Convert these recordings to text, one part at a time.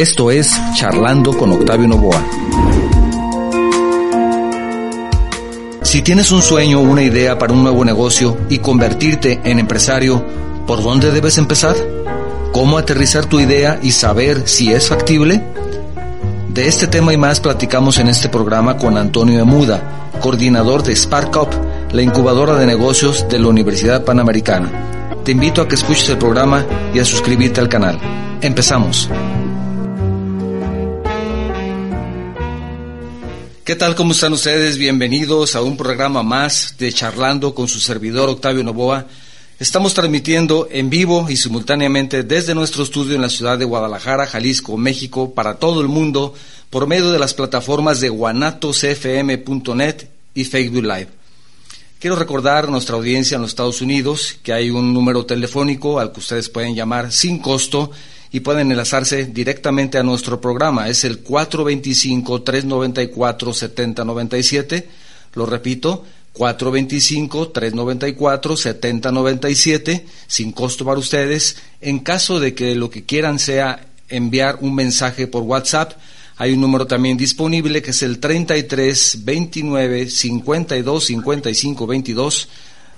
Esto es Charlando con Octavio Novoa. Si tienes un sueño o una idea para un nuevo negocio y convertirte en empresario, ¿por dónde debes empezar? ¿Cómo aterrizar tu idea y saber si es factible? De este tema y más platicamos en este programa con Antonio Emuda, coordinador de Spark Up, la incubadora de negocios de la Universidad Panamericana. Te invito a que escuches el programa y a suscribirte al canal. Empezamos. ¿Qué tal? ¿Cómo están ustedes? Bienvenidos a un programa más de Charlando con su servidor Octavio Novoa. Estamos transmitiendo en vivo y simultáneamente desde nuestro estudio en la ciudad de Guadalajara, Jalisco, México, para todo el mundo, por medio de las plataformas de guanatosfm.net y Facebook Live. Quiero recordar a nuestra audiencia en los Estados Unidos que hay un número telefónico al que ustedes pueden llamar sin costo y pueden enlazarse directamente a nuestro programa. Es el 425-394-7097. Lo repito, 425-394-7097, sin costo para ustedes. En caso de que lo que quieran sea enviar un mensaje por WhatsApp, hay un número también disponible que es el 33 29 52 55 22.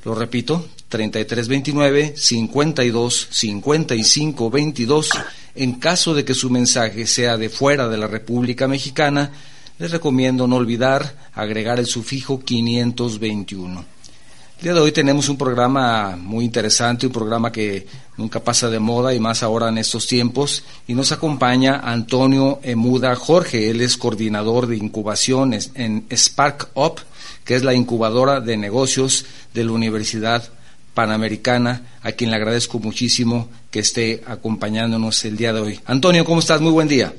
Lo repito, 3329 52 55 22. En caso de que su mensaje sea de fuera de la República Mexicana, les recomiendo no olvidar agregar el sufijo 521. El día de hoy tenemos un programa muy interesante, un programa que nunca pasa de moda y más ahora en estos tiempos. Y nos acompaña Antonio Emuda Jorge, él es coordinador de incubación en Spark Up, que es la incubadora de negocios de la Universidad Panamericana, a quien le agradezco muchísimo que esté acompañándonos el día de hoy. Antonio, ¿cómo estás? Muy buen día.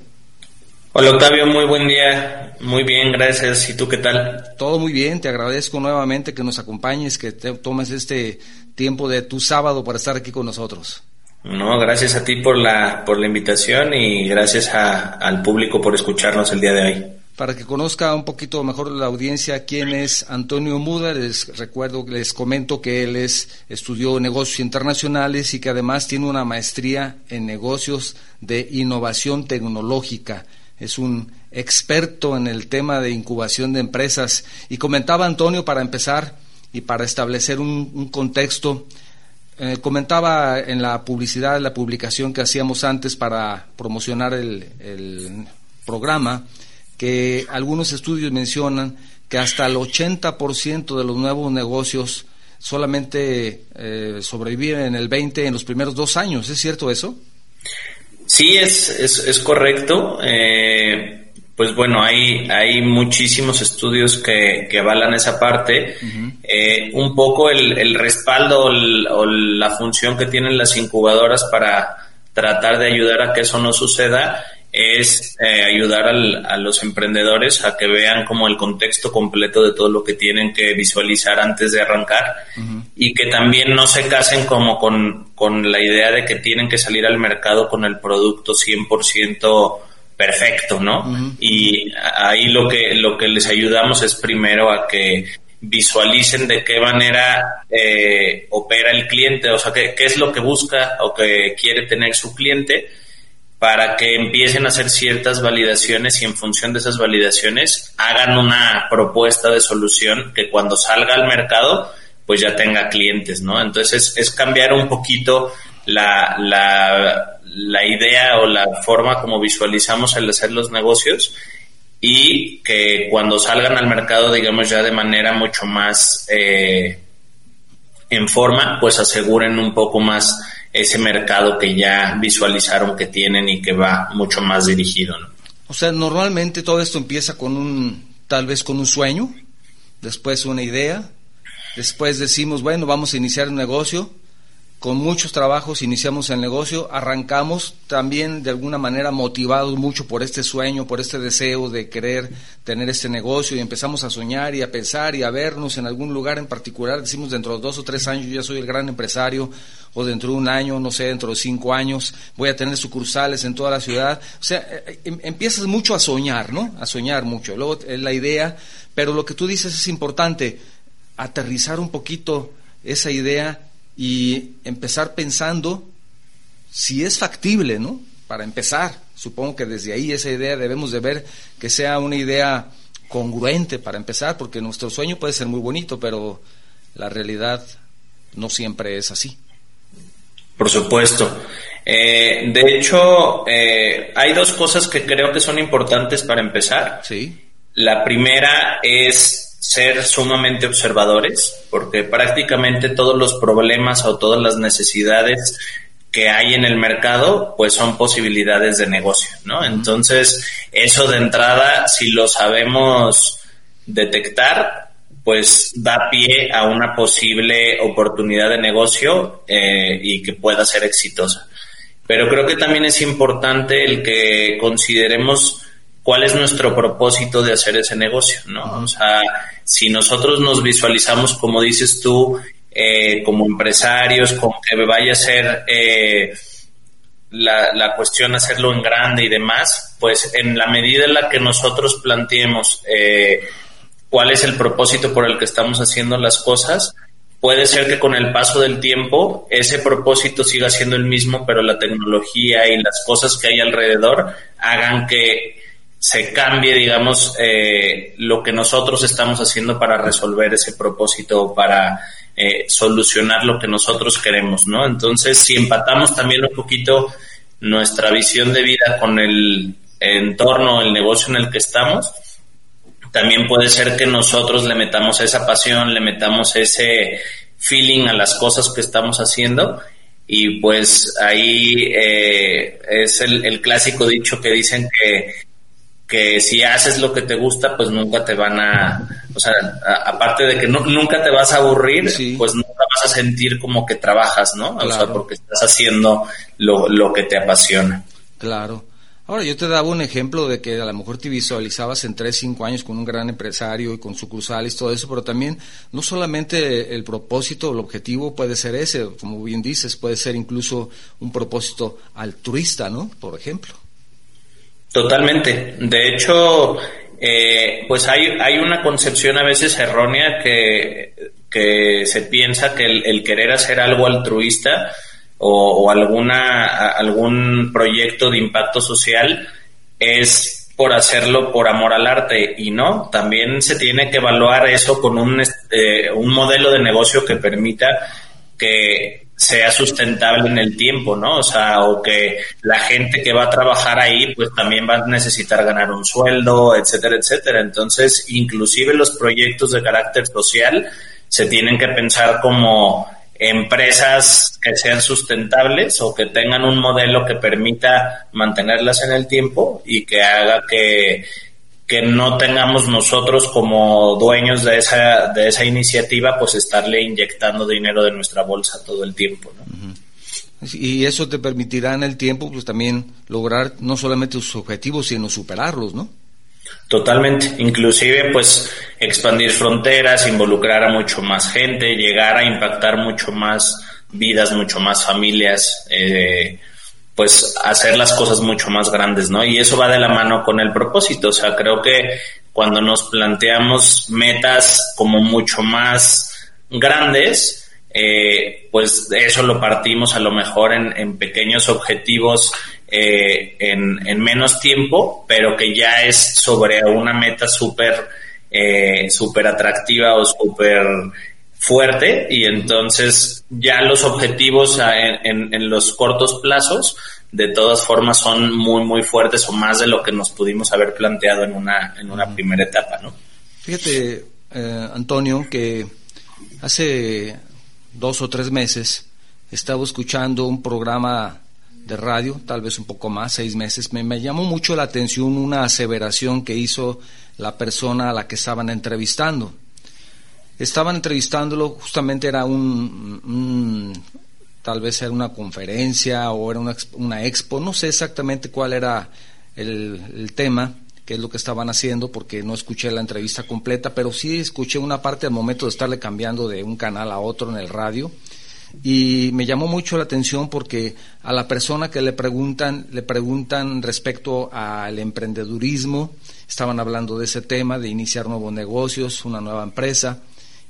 Hola Octavio, muy buen día. Muy bien, gracias. ¿Y tú qué tal? Todo muy bien, te agradezco nuevamente que nos acompañes, que te tomes este tiempo de tu sábado para estar aquí con nosotros. No, gracias a ti por la, por la invitación y gracias al público por escucharnos el día de hoy. Para que conozca un poquito mejor la audiencia quién es Antonio Muda, les recuerdo, les comento que él es, estudió negocios internacionales y que además tiene una maestría en negocios de innovación tecnológica. Es un experto en el tema de incubación de empresas. Y comentaba Antonio, para empezar y para establecer un, contexto, eh, comentaba en la publicidad, la publicación que hacíamos antes para promocionar el, el programa, que algunos estudios mencionan que hasta el 80% de los nuevos negocios solamente eh, sobreviven en el 20 en los primeros dos años. ¿Es cierto eso? Sí, es, es, correcto. Eh, pues bueno, hay, hay muchísimos estudios que, que avalan esa parte. Eh, un poco el, el respaldo o la función que tienen las incubadoras para tratar de ayudar a que eso no suceda es eh, ayudar a los emprendedores a que vean como el contexto completo de todo lo que tienen que visualizar antes de arrancar y que también no se casen como con, con, la idea de que tienen que salir al mercado con el producto 100% perfecto, ¿no? Y ahí lo que, lo que les ayudamos es primero a que visualicen de qué manera eh, opera el cliente, o sea, qué, qué es lo que busca o que quiere tener su cliente para que empiecen a hacer ciertas validaciones y en función de esas validaciones hagan una propuesta de solución que cuando salga al mercado pues ya tenga clientes, ¿no? Entonces es, cambiar un poquito la, la, idea o la forma como visualizamos el hacer los negocios y que cuando salgan al mercado, digamos ya de manera mucho más eh, en forma, pues aseguren un poco más ese mercado que ya visualizaron que tienen y que va mucho más dirigido. ¿no? O sea, normalmente todo esto empieza con un, tal vez con un sueño, después una idea, después decimos, bueno, vamos a iniciar un negocio, con muchos trabajos iniciamos el negocio, arrancamos también de alguna manera motivados mucho por este sueño, por este deseo de querer tener este negocio y empezamos a soñar y a pensar y a vernos en algún lugar en particular, decimos dentro de dos o tres años ya soy el gran empresario o dentro de un año, no sé, dentro de cinco años voy a tener sucursales en toda la ciudad. O sea, eh, eh, em, empiezas mucho a soñar, ¿no? A soñar mucho. Luego es la idea, pero lo que tú dices es importante, aterrizar un poquito esa idea y empezar pensando si es factible, ¿no? para empezar. Supongo que desde ahí esa idea debemos de ver que sea una idea congruente para empezar, porque nuestro sueño puede ser muy bonito, pero la realidad no siempre es así. Por supuesto. Eh, de hecho, eh, hay dos cosas que creo que son importantes para empezar. Sí. La primera es ser sumamente observadores, porque prácticamente todos los problemas o todas las necesidades que hay en el mercado, pues son posibilidades de negocio, ¿no? Entonces, eso de entrada, si lo sabemos detectar, pues da pie a una posible oportunidad de negocio eh, y que pueda ser exitosa. Pero creo que también es importante el que consideremos cuál es nuestro propósito de hacer ese negocio, ¿no? O sea, si nosotros nos visualizamos, como dices tú, eh, como empresarios, como que vaya a ser eh, la, la, cuestión hacerlo en grande y demás, pues en la medida en la que nosotros planteemos eh, cuál es el propósito por el que estamos haciendo las cosas, puede ser que con el paso del tiempo ese propósito siga siendo el mismo, pero la tecnología y las cosas que hay alrededor hagan que se cambie, digamos, eh, lo que nosotros estamos haciendo para resolver ese propósito, para eh, solucionar lo que nosotros queremos, ¿no? Entonces, si empatamos también un poquito nuestra visión de vida con el entorno, el negocio en el que estamos, también puede ser que nosotros le metamos esa pasión, le metamos ese feeling a las cosas que estamos haciendo y pues ahí eh, es el, clásico dicho que dicen que, que si haces lo que te gusta pues nunca te van a, o sea, aparte de que nunca te vas a aburrir, pues nunca vas a sentir como que trabajas, ¿no? O sea, porque estás haciendo lo, lo que te apasiona. Claro. Ahora, yo te daba un ejemplo de que a lo mejor te visualizabas en 3, 5 años con un gran empresario y con sucursales todo eso, pero también no solamente el propósito, el objetivo puede ser ese, como bien dices, puede ser incluso un propósito altruista, ¿no? Por ejemplo. Totalmente. De hecho, eh, pues hay, hay una concepción a veces errónea que, que se piensa que el querer hacer algo altruista o, alguna, algún proyecto de impacto social es por hacerlo por amor al arte y no, también se tiene que evaluar eso con un, eh, un modelo de negocio que permita que sea sustentable en el tiempo, ¿no? O sea, o que la gente que va a trabajar ahí, pues también va a necesitar ganar un sueldo, etcétera, etcétera. Entonces, inclusive los proyectos de carácter social se tienen que pensar como empresas que sean sustentables o que tengan un modelo que permita mantenerlas en el tiempo y que haga que, que no tengamos nosotros como dueños de esa, de esa iniciativa, pues estarle inyectando dinero de nuestra bolsa todo el tiempo. Y eso te permitirá en el tiempo pues también lograr no solamente tus objetivos, sino superarlos, ¿no? Totalmente, inclusive pues expandir fronteras, involucrar a mucho más gente, llegar a impactar mucho más vidas, mucho más familias, eh, pues hacer las cosas mucho más grandes, ¿no? Y eso va de la mano con el propósito, o sea, creo que cuando nos planteamos metas como mucho más grandes, eh, pues eso lo partimos a lo mejor en, en pequeños objetivos eh, en, menos tiempo, pero que ya es sobre una meta súper eh, super atractiva o súper fuerte y entonces ya los objetivos en, los cortos plazos de todas formas son muy muy fuertes o más de lo que nos pudimos haber planteado en una, en una primera etapa, ¿no? Fíjate, eh, Antonio, que hace dos o tres meses estaba escuchando un programa de radio, tal vez un poco más, seis meses, me, llamó mucho la atención una aseveración que hizo la persona a la que estaban entrevistando. Estaban entrevistándolo, justamente era un, tal vez era una conferencia o era una, una expo, no sé exactamente cuál era el, el tema, qué es lo que estaban haciendo, porque no escuché la entrevista completa, pero sí escuché una parte al momento de estarle cambiando de un canal a otro en el radio. Y me llamó mucho la atención porque a la persona que le preguntan, le preguntan respecto al emprendedurismo, estaban hablando de ese tema, de iniciar nuevos negocios, una nueva empresa,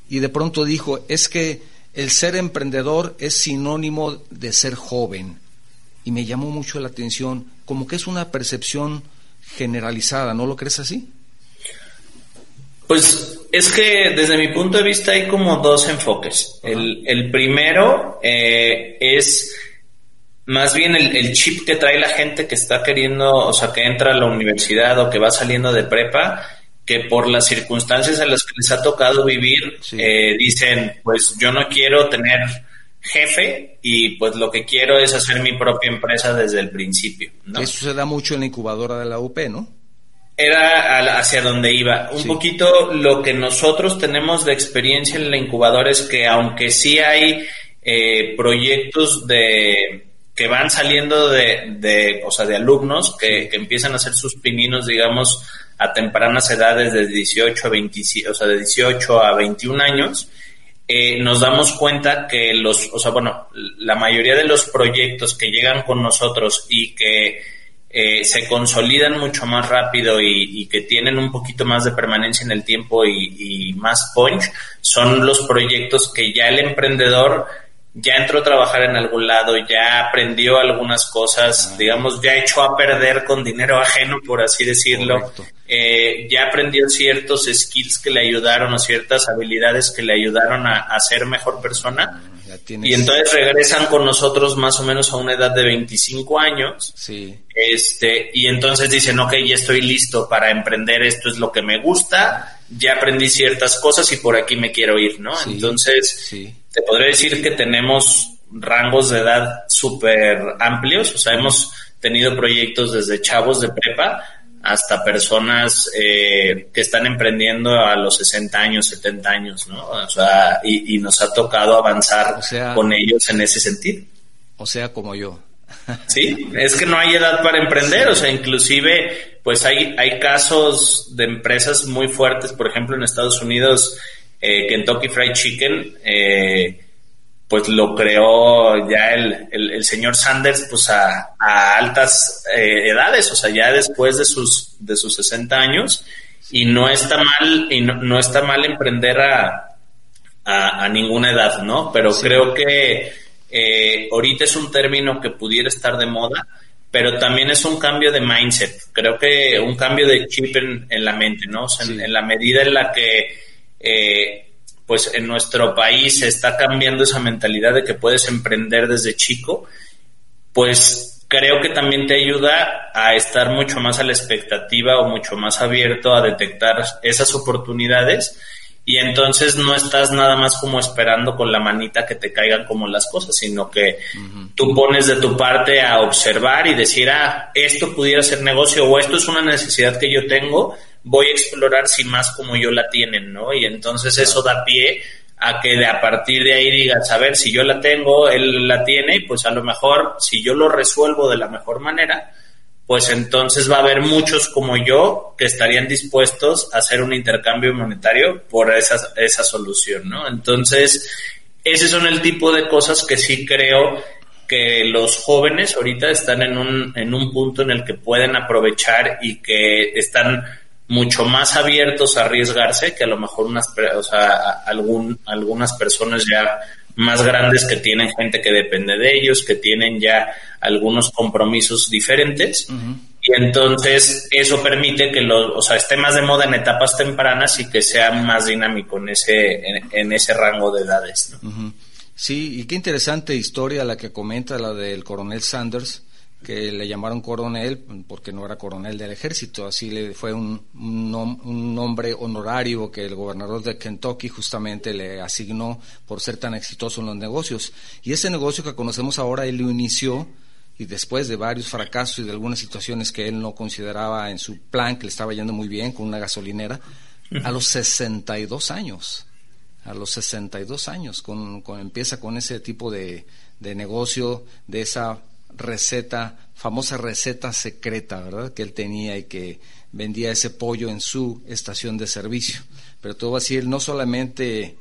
y de pronto dijo, es que el ser emprendedor es sinónimo de ser joven. y me llamó mucho la atención, como que es una percepción generalizada, ¿no lo crees así? Pues es que desde mi punto de vista hay como dos enfoques. El, primero eh, es más bien el, chip que trae la gente que está queriendo, o sea, que entra a la universidad o que va saliendo de prepa, que por las circunstancias en las que les ha tocado vivir, eh, dicen, pues yo no quiero tener jefe y pues lo que quiero es hacer mi propia empresa desde el principio. Eso se da mucho en la incubadora de la UP, ¿no? Era hacia donde iba. Un poquito lo que nosotros tenemos de experiencia en la incubadora es que aunque sí hay eh, proyectos de que van saliendo de, de, o sea, de alumnos que, que empiezan a hacer sus pininos, digamos, a tempranas edades de 18 a 25, o sea, de 18 a 21 años, eh, nos damos cuenta que los, o sea, bueno, la mayoría de los proyectos que llegan con nosotros y que eh, se consolidan mucho más rápido y, que tienen un poquito más de permanencia en el tiempo y, y más punch, son los proyectos que ya el emprendedor ya entró a trabajar en algún lado, ya aprendió algunas cosas, ah. digamos, ya echó a perder con dinero ajeno, por así decirlo, eh, ya aprendió ciertos skills que le ayudaron o ciertas habilidades que le ayudaron a, a ser mejor persona. Ah, y entonces regresan con nosotros más o menos a una edad de 25 años. Sí. Este, y entonces dicen, ok, ya estoy listo para emprender, esto es lo que me gusta, ya aprendí ciertas cosas y por aquí me quiero ir, ¿no? entonces, sí te podría decir que tenemos rangos de edad súper amplios, o sea, hemos tenido proyectos desde chavos de prepa hasta personas eh, que están emprendiendo a los 60 años, 70 años, ¿no? O sea, y, nos ha tocado avanzar con ellos en ese sentido. O sea, como yo. Sí, es que no hay edad para emprender, o sea, inclusive, pues hay, hay casos de empresas muy fuertes, por ejemplo, en Estados Unidos, eh, Kentucky Fried Chicken, eh, pues lo creó ya el, el, señor Sanders pues a, altas eh, edades, o sea, ya después de sus, de sus 60 años, y no está mal, y no, está mal emprender a, a, ninguna edad, ¿no? Pero creo que ahorita es un término que pudiera estar de moda, pero también es un cambio de mindset, creo que un cambio de chip en, la mente, ¿no? O sea, en, la medida en la que eh, pues en nuestro país se está cambiando esa mentalidad de que puedes emprender desde chico, pues creo que también te ayuda a estar mucho más a la expectativa o mucho más abierto a detectar esas oportunidades y entonces no estás nada más como esperando con la manita que te caigan como las cosas, sino que tú pones de tu parte a observar y decir, ah, esto pudiera ser negocio o esto es una necesidad que yo tengo voy a explorar si más como yo la tienen, ¿no? Y entonces eso da pie a que de a partir de ahí digas, a ver, si yo la tengo, él la tiene, pues a lo mejor si yo lo resuelvo de la mejor manera, pues entonces va a haber muchos como yo que estarían dispuestos a hacer un intercambio monetario por esa, esa solución, ¿no? Entonces, ese son el tipo de cosas que sí creo que los jóvenes ahorita están en un, en un punto en el que pueden aprovechar y que están mucho más abiertos a arriesgarse que a lo mejor unas, o sea, algún, algunas personas ya más grandes que tienen gente que depende de ellos, que tienen ya algunos compromisos diferentes. Y entonces eso permite que los, o sea, esté más de moda en etapas tempranas y que sea más dinámico en ese, en, ese rango de edades. Sí, y qué interesante historia la que comenta la del coronel Sanders que le llamaron coronel porque no era coronel del ejército, así le fue un, un, nombre honorario que el gobernador de Kentucky justamente le asignó por ser tan exitoso en los negocios. Y ese negocio que conocemos ahora, él lo inició y después de varios fracasos y de algunas situaciones que él no consideraba en su plan, que le estaba yendo muy bien con una gasolinera, a los 62 años, a los 62 años, con, con empieza con ese tipo de, de negocio, de esa receta, famosa receta secreta, ¿verdad? Que él tenía y que vendía ese pollo en su estación de servicio. Pero todo así, él no solamente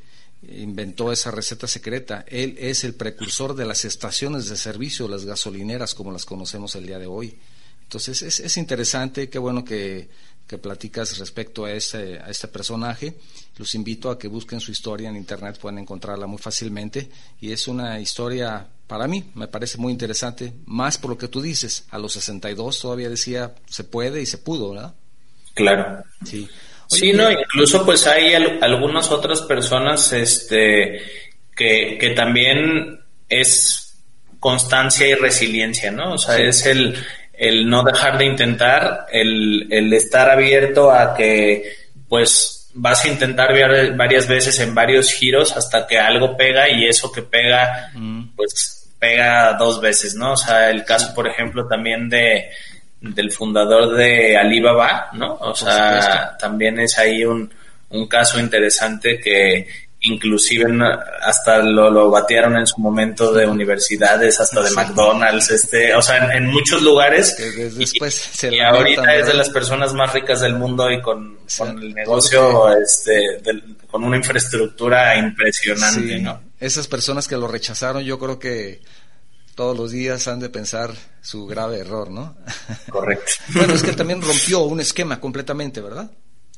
inventó esa receta secreta, él es el precursor de las estaciones de servicio, las gasolineras como las conocemos el día de hoy. Entonces es, es interesante, qué bueno que, que platicas respecto a este, a este personaje. Los invito a que busquen su historia en internet, pueden encontrarla muy fácilmente y es una historia para mí me parece muy interesante, más por lo que tú dices, a los 62 todavía decía se puede y se pudo, ¿verdad? Claro. Sí. sí, no, incluso pues hay algunas otras personas este que, que también es constancia y resiliencia, ¿no? O sea, es el, el no dejar de intentar, el, el estar abierto a que pues vas a intentar varias veces en varios giros hasta que algo pega y eso que pega, mm. pues pega dos veces, ¿no? O sea, el caso, por ejemplo, también de del fundador de Alibaba, ¿no? O sea, también es ahí un, un caso interesante que inclusive hasta lo, lo batearon en su momento de universidades, hasta de McDonald's, este, o sea, en, muchos lugares. y, ahorita es de las personas más ricas del mundo y con, con el negocio, este, con una infraestructura impresionante, ¿no? Esas personas que lo rechazaron, yo creo que todos los días han de pensar su grave error, ¿no? Correcto. bueno, es que también rompió un esquema completamente, ¿verdad?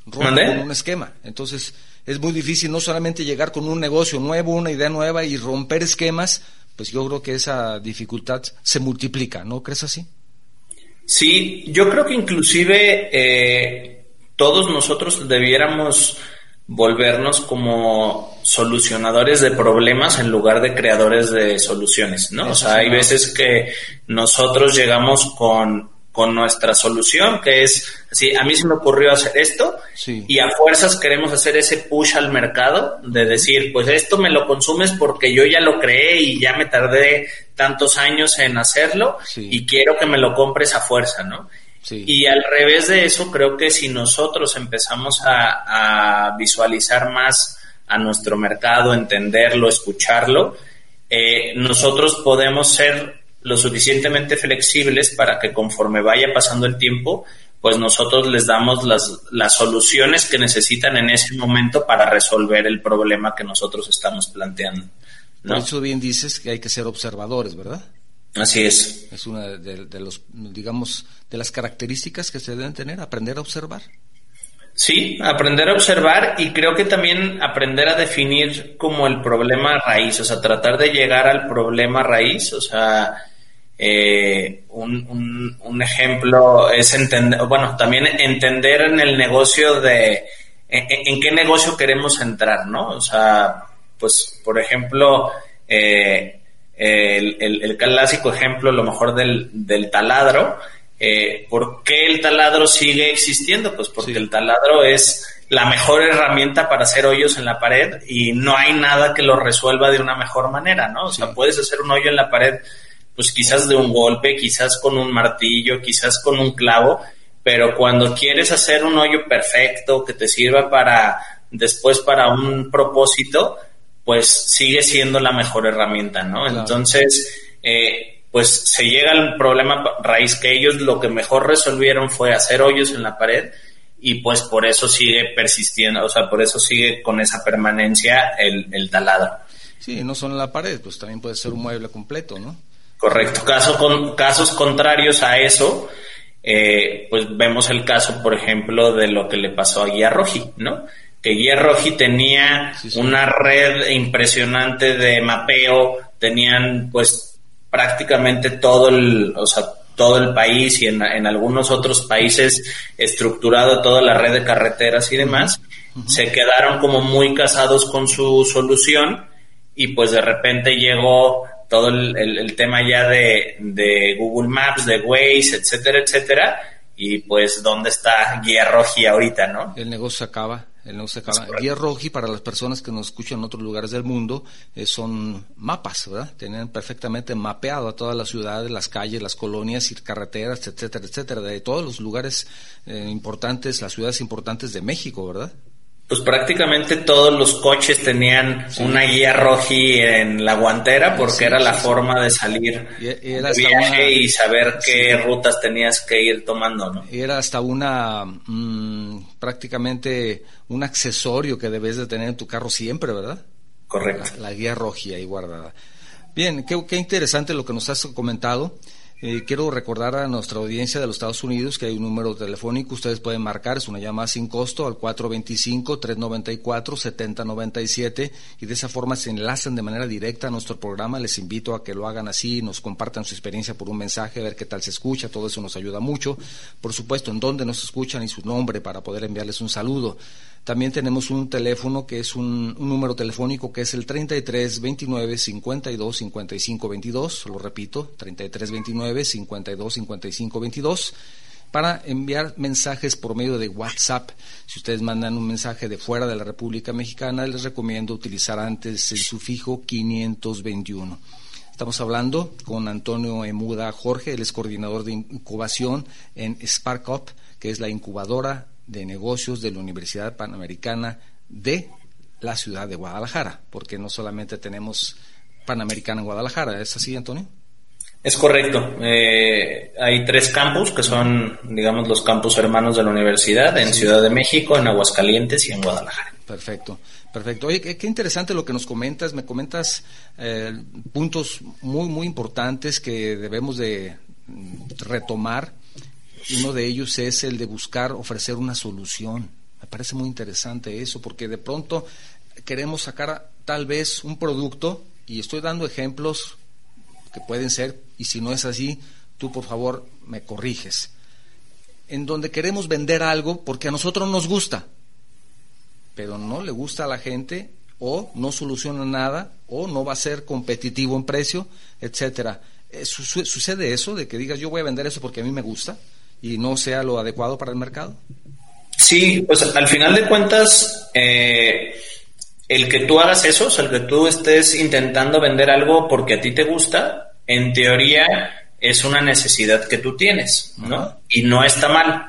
Rompió un esquema. Entonces, es muy difícil no solamente llegar con un negocio nuevo, una idea nueva y romper esquemas, pues yo creo que esa dificultad se multiplica, ¿no crees así? Sí, yo creo que inclusive eh, todos nosotros debiéramos volvernos como solucionadores de problemas en lugar de creadores de soluciones, ¿no? o sea, hay veces que nosotros llegamos con, con nuestra solución, que es, así, a mí se me ocurrió hacer esto, y a fuerzas queremos hacer ese push al mercado, de decir, pues esto me lo consumes porque yo ya lo creé y ya me tardé tantos años en hacerlo, y quiero que me lo compres a fuerza, ¿no? Y al revés de eso, creo que si nosotros empezamos a, visualizar más a nuestro mercado, entenderlo, escucharlo, eh, nosotros podemos ser lo suficientemente flexibles para que conforme vaya pasando el tiempo, pues nosotros les damos las, las soluciones que necesitan en ese momento para resolver el problema que nosotros estamos planteando. Por eso bien dices que hay que ser observadores, ¿verdad? Así es. Es una de, los, digamos, de las características que se deben tener, aprender a observar. Sí, aprender a observar y creo que también aprender a definir como el problema raíz, o sea, tratar de llegar al problema raíz, o sea, eh, un, un, ejemplo es entender, bueno, también entender en el negocio de, en, qué negocio queremos entrar, ¿no? O sea, pues, por ejemplo, eh, el, el, clásico ejemplo, lo mejor del, del taladro. Eh, ¿Por qué el taladro sigue existiendo? Pues porque el taladro es la mejor herramienta para hacer hoyos en la pared y no hay nada que lo resuelva de una mejor manera, ¿no? O sea, puedes hacer un hoyo en la pared, pues quizás de un golpe, quizás con un martillo, quizás con un clavo, pero cuando quieres hacer un hoyo perfecto que te sirva para después para un propósito, pues sigue siendo la mejor herramienta, ¿no? Entonces, eh, pues se llega al problema raíz que ellos lo que mejor resolvieron fue hacer hoyos en la pared y pues por eso sigue persistiendo, o sea, por eso sigue con esa permanencia el, el taladro. Sí, no solo en la pared, pues también puede ser un mueble completo, ¿no? Correcto. Caso con, casos contrarios a eso, eh, pues vemos el caso, por ejemplo, de lo que le pasó a Guía Roji, ¿no? Que Guía tenía una red impresionante de mapeo, tenían pues prácticamente todo el, o sea, todo el país y en, algunos otros países estructurado toda la red de carreteras y demás, se quedaron como muy casados con su solución y pues de repente llegó todo el, tema ya de, de, Google Maps, de Waze, etcétera, etcétera, y pues dónde está Guía Roji ahorita, ¿no? El negocio acaba el Guía Roji, para las personas que nos escuchan en otros lugares del mundo, eh, son mapas, ¿verdad? Tienen perfectamente mapeado a todas las ciudades, las calles, las colonias y carreteras, etcétera, etcétera, de todos los lugares eh, importantes, las ciudades importantes de México, ¿verdad? Pues prácticamente todos los coches tenían una guía roji en la guantera porque era la forma de salir y, viaje y saber qué rutas tenías que ir tomando, ¿no? Era hasta una mm, prácticamente un accesorio que debes de tener en tu carro siempre, ¿verdad? Correcto. La, guía roji ahí guardada. Bien, qué, qué interesante lo que nos has comentado. Eh, quiero recordar a nuestra audiencia de los Estados Unidos que hay un número telefónico, ustedes pueden marcar, es una llamada sin costo al 425-394-7097 y de esa forma se enlazan de manera directa a nuestro programa. Les invito a que lo hagan así, nos compartan su experiencia por un mensaje, a ver qué tal se escucha, todo eso nos ayuda mucho. Por supuesto, en dónde nos escuchan y su nombre para poder enviarles un saludo. También tenemos un teléfono que es un, número telefónico que es el 33 29 52 55 22. Lo repito, 33 29 52 55 22 para enviar mensajes por medio de WhatsApp. Si ustedes mandan un mensaje de fuera de la República Mexicana, les recomiendo utilizar antes el sufijo 521. Estamos hablando con Antonio Emuda Jorge, él es coordinador de incubación en SparkUp, que es la incubadora de Negocios de la Universidad Panamericana de la ciudad de Guadalajara, porque no solamente tenemos Panamericana en Guadalajara, ¿es así, Antonio? Es correcto. Eh, hay tres campus que son, digamos, los campus hermanos de la universidad en Ciudad de México, en Aguascalientes y en Guadalajara. Perfecto, perfecto. Oye, qué, interesante lo que nos comentas. Me comentas eh, puntos muy, muy importantes que debemos de mm, retomar uno de ellos es el de buscar ofrecer una solución. Me parece muy interesante eso, porque de pronto queremos sacar tal vez un producto, y estoy dando ejemplos que pueden ser, y si no es así, tú por favor me corriges, en donde queremos vender algo porque a nosotros nos gusta, pero no le gusta a la gente o no soluciona nada o no va a ser competitivo en precio, etcétera. Eh, ¿Sucede eso de que digas yo voy a vender eso porque a mí me gusta? Y no sea lo adecuado para el mercado? Sí, pues al final de cuentas, eh, el que tú hagas eso, o sea, el que tú estés intentando vender algo porque a ti te gusta, en teoría es una necesidad que tú tienes, ¿no? Y no está mal.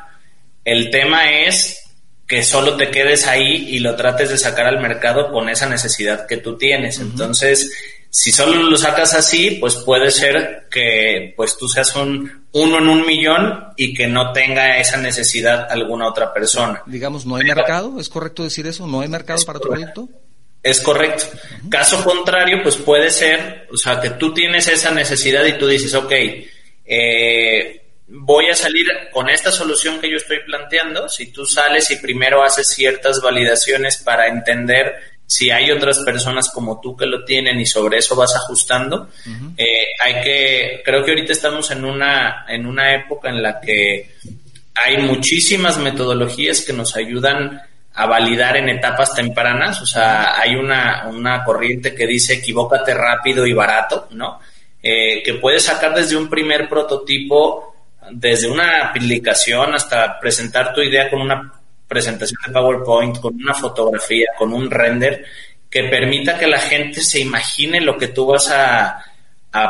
El tema es que solo te quedes ahí y lo trates de sacar al mercado con esa necesidad que tú tienes. Entonces, si solo lo sacas así, pues puede ser que pues tú seas un uno en un millón y que no tenga esa necesidad alguna otra persona. Digamos, ¿no hay mercado? ¿Es correcto decir eso? ¿No hay mercado para tu producto? Es correcto. Caso contrario, pues puede ser, o sea, que tú tienes esa necesidad y tú dices, ok, eh, voy a salir con esta solución que yo estoy planteando. Si tú sales y primero haces ciertas validaciones para entender si hay otras personas como tú que lo tienen y sobre eso vas ajustando, eh, hay que, creo que ahorita estamos en una, en una época en la que hay muchísimas metodologías que nos ayudan a validar en etapas tempranas, o sea, hay una, una corriente que dice equivócate rápido y barato, ¿no? Eh, que puedes sacar desde un primer prototipo, desde una aplicación hasta presentar tu idea con una presentación de PowerPoint, con una fotografía, con un render, que permita que la gente se imagine lo que tú vas a,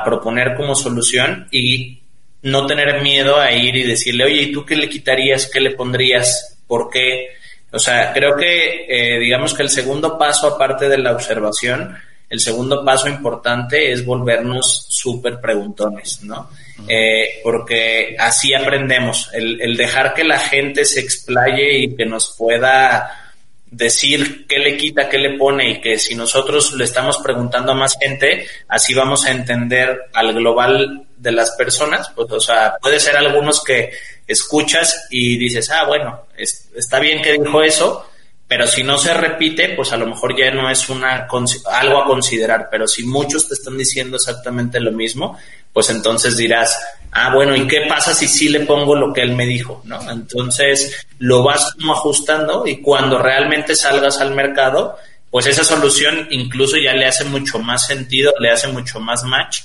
proponer como solución y no tener miedo a ir y decirle, oye, ¿y tú qué le quitarías? ¿Qué le pondrías? ¿Por qué? O sea, creo que eh, digamos que el segundo paso, aparte de la observación, el segundo paso importante es volvernos súper preguntones, ¿no? Eh, porque así aprendemos, el, dejar que la gente se explaye y que nos pueda decir qué le quita, qué le pone y que si nosotros le estamos preguntando a más gente, así vamos a entender al global de las personas, pues o sea, puede ser algunos que escuchas y dices, ah, bueno, está bien que dijo eso, pero si no se repite, pues a lo mejor ya no es una algo a considerar, pero si muchos te están diciendo exactamente lo mismo, pues entonces dirás, ah, bueno, ¿y qué pasa si sí le pongo lo que él me dijo? ¿no? Entonces lo vas como ajustando y cuando realmente salgas al mercado, pues esa solución incluso ya le hace mucho más sentido, le hace mucho más match,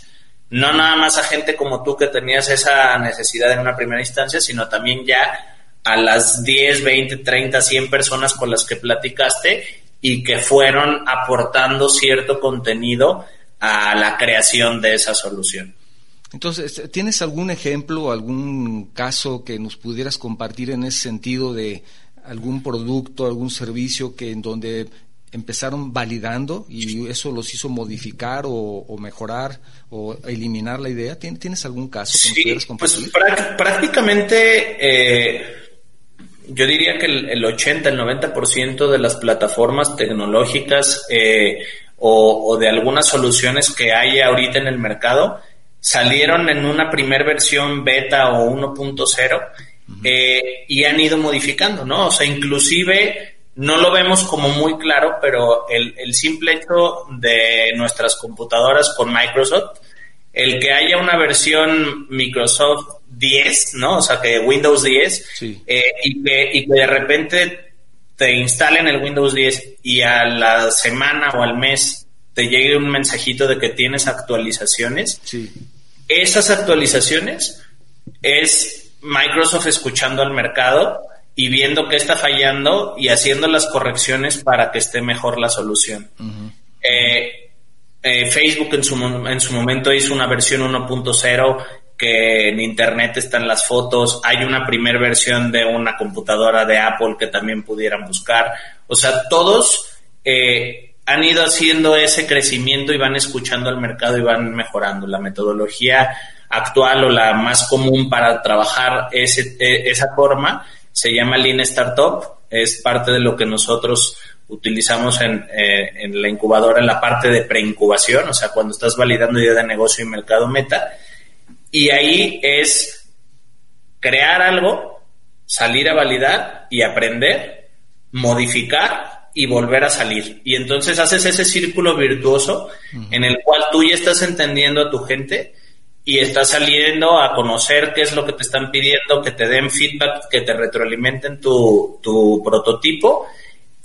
no nada más a gente como tú que tenías esa necesidad en una primera instancia, sino también ya a las 10, 20, 30, 100 personas con las que platicaste y que fueron aportando cierto contenido a la creación de esa solución. Entonces, ¿tienes algún ejemplo, algún caso que nos pudieras compartir en ese sentido de algún producto, algún servicio que en donde empezaron validando y eso los hizo modificar o, mejorar o eliminar la idea? ¿Tienes algún caso que nos pudieras pues, compartir? Pues prácticamente eh, yo diría que el, 80, el 90% de las plataformas tecnológicas eh, o, de algunas soluciones que hay ahorita en el mercado salieron en una primer versión beta o 1.0 eh, y han ido modificando, ¿no? O sea, inclusive no lo vemos como muy claro, pero el, el simple hecho de nuestras computadoras con Microsoft, el que haya una versión Microsoft 10, ¿no? O sea, que Windows 10, eh, y, que, y que de repente te instalen el Windows 10 y a la semana o al mes te llegue un mensajito de que tienes actualizaciones. Esas actualizaciones es Microsoft escuchando al mercado y viendo qué está fallando y haciendo las correcciones para que esté mejor la solución. Eh, eh, Facebook en su, en su momento hizo una versión 1.0 que en internet están las fotos, hay una primera versión de una computadora de Apple que también pudieran buscar. O sea, todos eh, han ido haciendo ese crecimiento y van escuchando al mercado y van mejorando. La metodología actual o la más común para trabajar ese, e, esa forma se llama Lean Startup, es parte de lo que nosotros utilizamos en, eh, en la incubadora en la parte de preincubación, o sea, cuando estás validando idea de negocio y mercado meta. Y ahí es crear algo, salir a validar y aprender, modificar y volver a salir. Y entonces haces ese círculo virtuoso en el cual tú ya estás entendiendo a tu gente y estás saliendo a conocer qué es lo que te están pidiendo, que te den feedback, que te retroalimenten tu, tu prototipo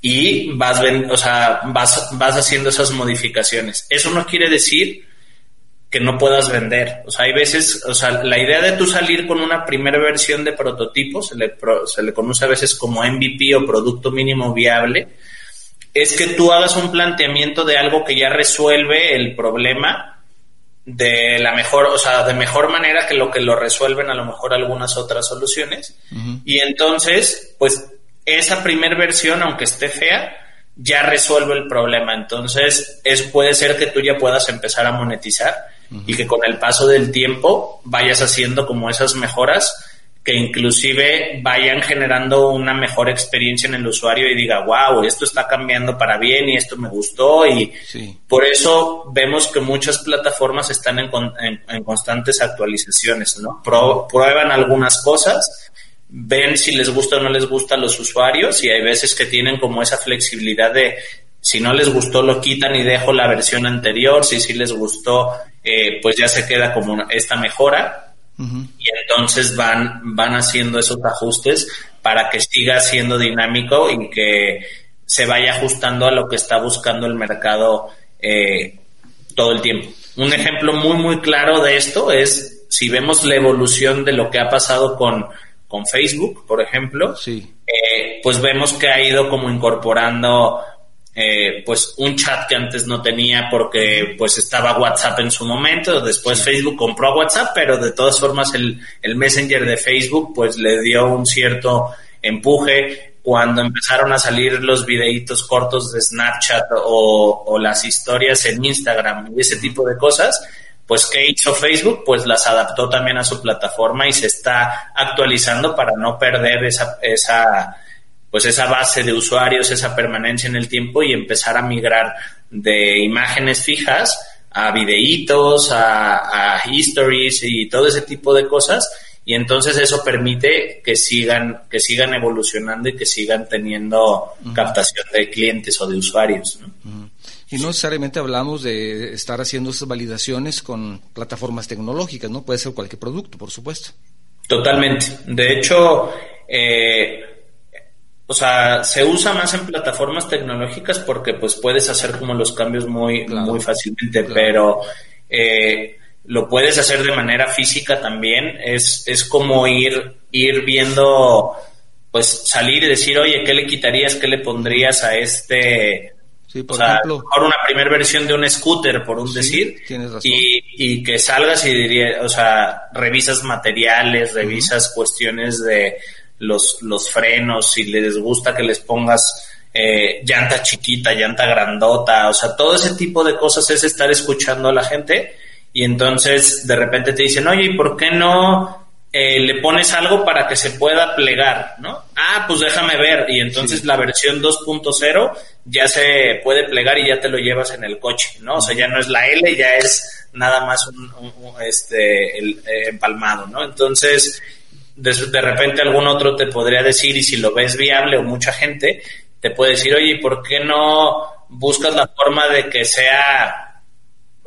y vas, o sea, vas, vas haciendo esas modificaciones. Eso no quiere decir que no puedas vender. O sea, hay veces, o sea, la idea de tú salir con una primera versión de prototipo, se le, se le conoce a veces como MVP o producto mínimo viable, es que tú hagas un planteamiento de algo que ya resuelve el problema de la mejor, o sea, de mejor manera que lo que lo resuelven a lo mejor algunas otras soluciones. Y entonces, pues esa primera versión, aunque esté fea, ya resuelve el problema. Entonces, es, puede ser que tú ya puedas empezar a monetizar y que con el paso del tiempo vayas haciendo como esas mejoras que inclusive vayan generando una mejor experiencia en el usuario y diga, wow, esto está cambiando para bien y esto me gustó y por eso vemos que muchas plataformas están en, en, constantes actualizaciones, ¿no? prueban algunas cosas, ven si les gusta o no les gusta a los usuarios y hay veces que tienen como esa flexibilidad de si no les gustó lo quitan y dejo la versión anterior, si sí les gustó eh, pues ya se queda como esta mejora y entonces van, van haciendo esos ajustes para que siga siendo dinámico y que se vaya ajustando a lo que está buscando el mercado eh, todo el tiempo. Un ejemplo muy, muy claro de esto es si vemos la evolución de lo que ha pasado con, con Facebook, por ejemplo, sí. Eh, pues vemos que ha ido como incorporando eh, pues un chat que antes no tenía porque pues estaba WhatsApp en su momento, después Facebook compró WhatsApp, pero de todas formas el, el Messenger de Facebook pues le dio un cierto empuje. Cuando empezaron a salir los videitos cortos de Snapchat o, o las historias en Instagram y ese tipo de cosas, pues ¿qué hizo Facebook? Pues las adaptó también a su plataforma y se está actualizando para no perder esa, esa pues esa base de usuarios, esa permanencia en el tiempo y empezar a migrar de imágenes fijas a videitos, a, histories y todo ese tipo de cosas. Y entonces eso permite que sigan que sigan evolucionando y que sigan teniendo captación de clientes o de usuarios y no necesariamente hablamos de estar haciendo esas validaciones con plataformas tecnológicas no puede ser cualquier producto por supuesto totalmente de hecho eh, o sea, se usa más en plataformas tecnológicas porque pues puedes hacer como los cambios muy, muy fácilmente, pero eh, lo puedes hacer de manera física también. Es, es como ir, ir viendo, pues salir y decir, oye, ¿qué le quitarías, qué le pondrías a este? Sí, por ejemplo. una primera versión de un scooter, por un decir, Y, y que salgas y diría, o sea, revisas materiales, revisas cuestiones de los, los frenos, si les gusta que les pongas eh, llanta chiquita, llanta grandota, o sea, todo ese tipo de cosas es estar escuchando a la gente y entonces de repente te dicen, oye, ¿y por qué no eh, le pones algo para que se pueda plegar, ¿no? Ah, pues déjame ver y entonces la versión 2.0 ya se puede plegar y ya te lo llevas en el coche, ¿no? O sea, ya no es la L, ya es nada más un, este, el, eh, empalmado, ¿no? Entonces, de, de, repente algún otro te podría decir, y si lo ves viable o mucha gente, te puede decir, oye, ¿por qué no buscas la forma de que sea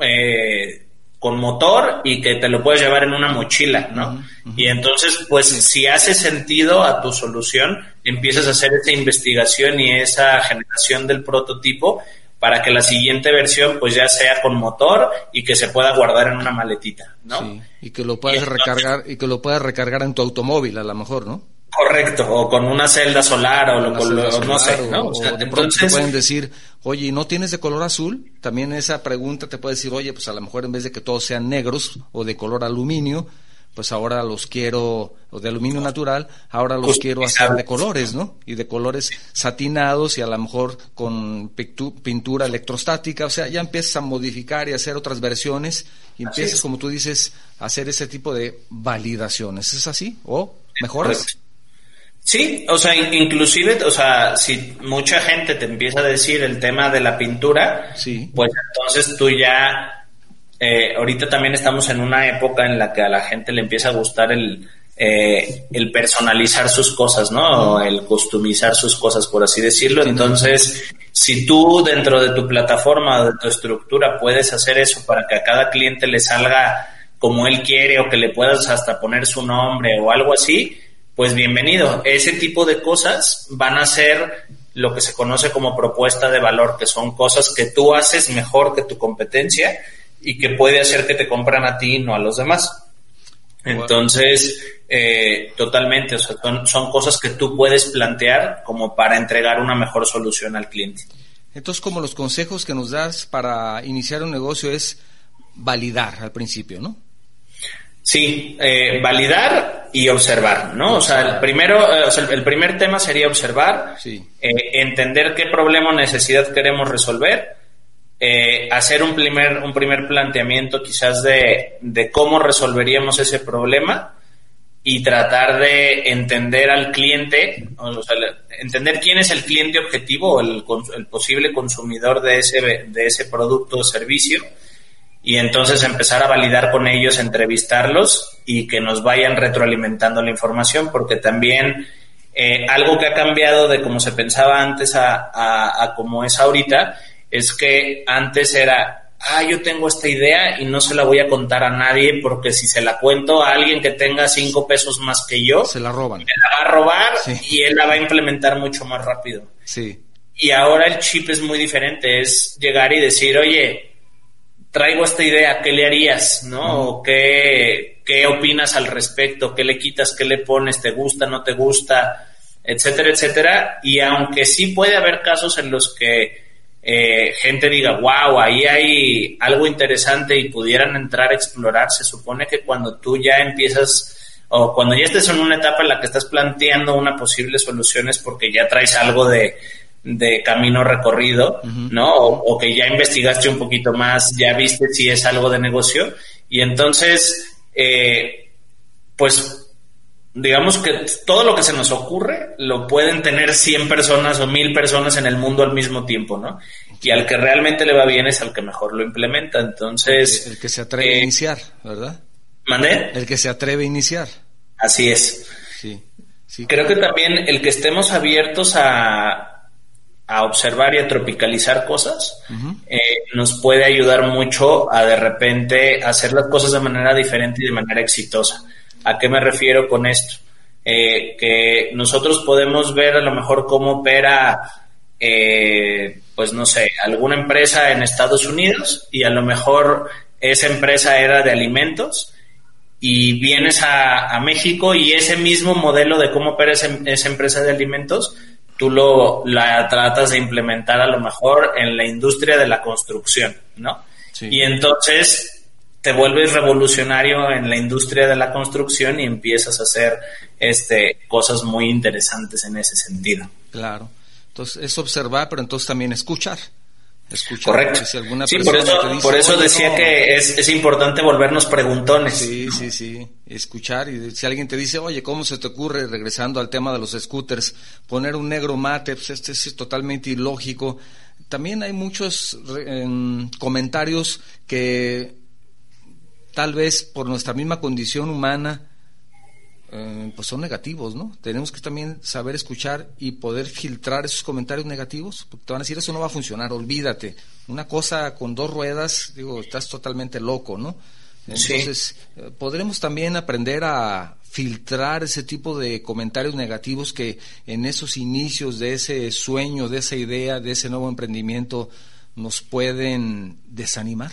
eh, con motor y que te lo puedes llevar en una mochila, ¿no? Y entonces, pues, si hace sentido a tu solución, empiezas a hacer esa investigación y esa generación del prototipo para que la siguiente versión pues ya sea con motor y que se pueda guardar en una maletita, ¿no? Sí, y que lo puedas recargar y que lo puedas recargar en tu automóvil a lo mejor, ¿no? Correcto, o con una celda solar o, lo, no sé, ¿no? O, de pronto te pueden decir, oye, ¿no tienes de color azul? También esa pregunta te puede decir, oye, pues a lo mejor en vez de que todos sean negros o de color aluminio, pues ahora los quiero, o de aluminio natural, ahora los quiero hacer de colores, ¿no? Y de colores satinados y a lo mejor con pintura electrostática, o sea, ya empiezas a modificar y hacer otras versiones y empiezas, como tú dices, a hacer ese tipo de validaciones. ¿Es así? ¿O mejoras? Sí, o sea, inclusive, o sea, si mucha gente te empieza a decir el tema de la pintura, sí. pues entonces tú ya eh, ahorita también estamos en una época en la que a la gente le empieza a gustar el, eh, el personalizar sus cosas, ¿no? el customizar sus cosas, por así decirlo. Entonces, si tú dentro de tu plataforma o de tu estructura puedes hacer eso para que a cada cliente le salga como él quiere o que le puedas hasta poner su nombre o algo así, pues bienvenido. Ese tipo de cosas van a ser lo que se conoce como propuesta de valor, que son cosas que tú haces mejor que tu competencia y que puede hacer que te compran a ti y no a los demás. Entonces, eh, totalmente, o sea, son, cosas que tú puedes plantear como para entregar una mejor solución al cliente. Entonces, como los consejos que nos das para iniciar un negocio es validar al principio, ¿no? Sí, eh, validar y observar, ¿no? O sea, el primero, eh, el primer tema sería observar, entender qué problema o necesidad queremos resolver eh, hacer un primer, un primer planteamiento quizás de, cómo resolveríamos ese problema y tratar de entender al cliente, o sea, entender quién es el cliente objetivo o el, el, posible consumidor de ese, de ese producto o servicio y entonces empezar a validar con ellos, entrevistarlos y que nos vayan retroalimentando la información porque también eh, algo que ha cambiado de como se pensaba antes a, a, a como es ahorita es que antes era, ah, yo tengo esta idea y no se la voy a contar a nadie porque si se la cuento a alguien que tenga cinco pesos más que yo, se la roban. Me la va a robar y él la va a implementar mucho más rápido. Sí. Y ahora el chip es muy diferente, es llegar y decir, oye, traigo esta idea, ¿qué le harías? ¿No? ¿Qué, ¿Qué opinas al respecto? ¿Qué le quitas? ¿Qué le pones? ¿Te gusta? ¿No te gusta? Etcétera, etcétera. Y aunque sí puede haber casos en los que eh, gente diga, wow, ahí hay algo interesante y pudieran entrar a explorar, se supone que cuando tú ya empiezas o cuando ya estés en una etapa en la que estás planteando una posible solución es porque ya traes algo de, camino recorrido, ¿no? O, que ya investigaste un poquito más, ya viste si es algo de negocio y entonces, eh, pues digamos que todo lo que se nos ocurre lo pueden tener 100 personas o 1000 personas en el mundo al mismo tiempo, ¿no? Y al que realmente le va bien es al que mejor lo implementa. Entonces. El, que se atreve a eh, iniciar, ¿verdad? ¿Mandé? El que se atreve a iniciar. Así es. Sí. Creo que también el que estemos abiertos a, a observar y a tropicalizar cosas eh, nos puede ayudar mucho a de repente hacer las cosas de manera diferente y de manera exitosa. ¿A qué me refiero con esto? Eh, que nosotros podemos ver a lo mejor cómo opera, eh, pues no sé, alguna empresa en Estados Unidos y a lo mejor esa empresa era de alimentos y vienes a, México y ese mismo modelo de cómo opera esa, empresa de alimentos, tú lo la tratas de implementar a lo mejor en la industria de la construcción, ¿no? Y entonces te vuelves revolucionario en la industria de la construcción y empiezas a hacer este cosas muy interesantes en ese sentido. Claro. Entonces es observar, pero entonces también escuchar. Escuchar. Correcto. sí, por eso, por eso decía que es, es, importante volvernos preguntones. Sí, sí, sí. Escuchar y si alguien te dice, oye, ¿cómo se te ocurre, regresando al tema de los scooters, poner un negro mate? Pues este es totalmente ilógico. También hay muchos em, comentarios que tal vez por nuestra misma condición humana, eh, pues son negativos, ¿no? Tenemos que también saber escuchar y poder filtrar esos comentarios negativos, porque te van a decir eso no va a funcionar, olvídate. Una cosa con dos ruedas, digo, estás totalmente loco, ¿no? Entonces, eh, podremos también aprender a filtrar ese tipo de comentarios negativos que en esos inicios de ese sueño, de esa idea, de ese nuevo emprendimiento, nos pueden desanimar.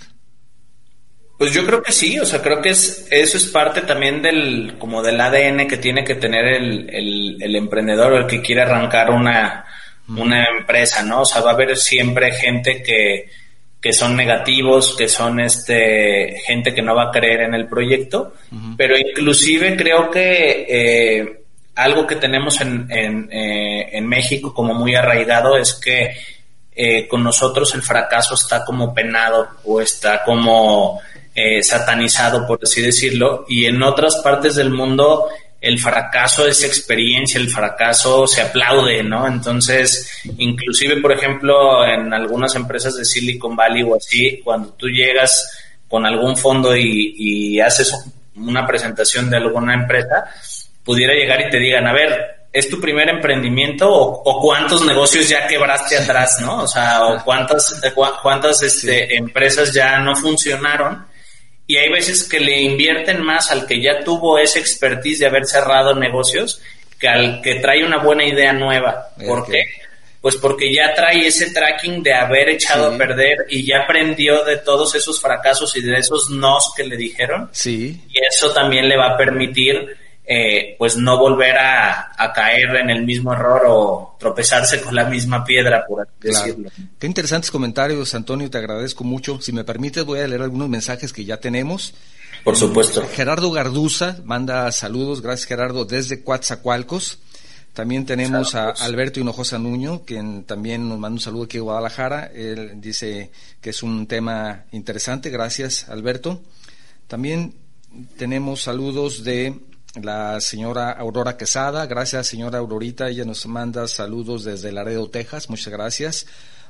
Pues yo creo que sí, o sea, creo que es, eso es parte también del, como del ADN que tiene que tener el, el, emprendedor o el que quiere arrancar una, una empresa, ¿no? O sea, va a haber siempre gente que, que son negativos, que son este gente que no va a creer en el proyecto, pero inclusive creo que eh, algo que tenemos en, en, eh, en, México como muy arraigado es que eh, con nosotros el fracaso está como penado o está como eh, satanizado, por así decirlo, y en otras partes del mundo el fracaso es experiencia, el fracaso se aplaude, ¿no? Entonces, inclusive, por ejemplo, en algunas empresas de Silicon Valley o así, cuando tú llegas con algún fondo y, haces una presentación de alguna empresa, pudiera llegar y te digan, a ver, ¿es tu primer emprendimiento o, cuántos negocios ya quebraste atrás, ¿no? O sea, o cuántas, cuántas este, empresas ya no funcionaron y hay veces que le invierten más al que ya tuvo esa expertise de haber cerrado negocios que al que trae una buena idea nueva. ¿Por qué? Pues porque ya trae ese tracking de haber echado a perder y ya aprendió de todos esos fracasos y de esos nos que le dijeron. Sí. Y eso también le va a permitir eh, pues no volver a, caer en el mismo error o tropezarse con la misma piedra, por así decirlo. Qué interesantes comentarios, Antonio, te agradezco mucho. Si me permites, voy a leer algunos mensajes que ya tenemos. Por supuesto. Gerardo Garduza manda saludos, gracias Gerardo, desde Coatzacoalcos. También tenemos a Alberto Hinojosa Nuño, quien también nos manda un saludo aquí de Guadalajara. Él dice que es un tema interesante. Gracias, Alberto. También tenemos saludos de la señora Aurora Quesada. Gracias, señora Aurorita. Ella nos manda saludos desde Laredo, Texas. Muchas gracias.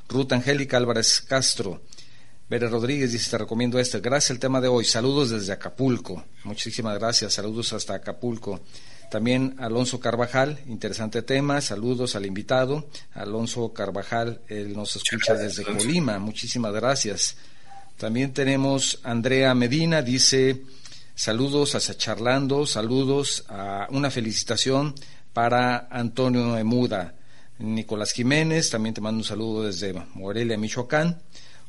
Ruth Angélica Álvarez Castro. Vera Rodríguez dice, te recomiendo este. Gracias al tema de hoy. Saludos desde Acapulco. Muchísimas gracias. Saludos hasta Acapulco. También Alonso Carvajal, interesante tema. Saludos al invitado. Alonso Carvajal, él nos escucha desde Colima. Muchísimas gracias. También tenemos Andrea Medina, dice, Saludos a Charlando, saludos a una felicitación para Antonio Emuda. Nicolás Jiménez, también te mando un saludo desde Morelia, Michoacán.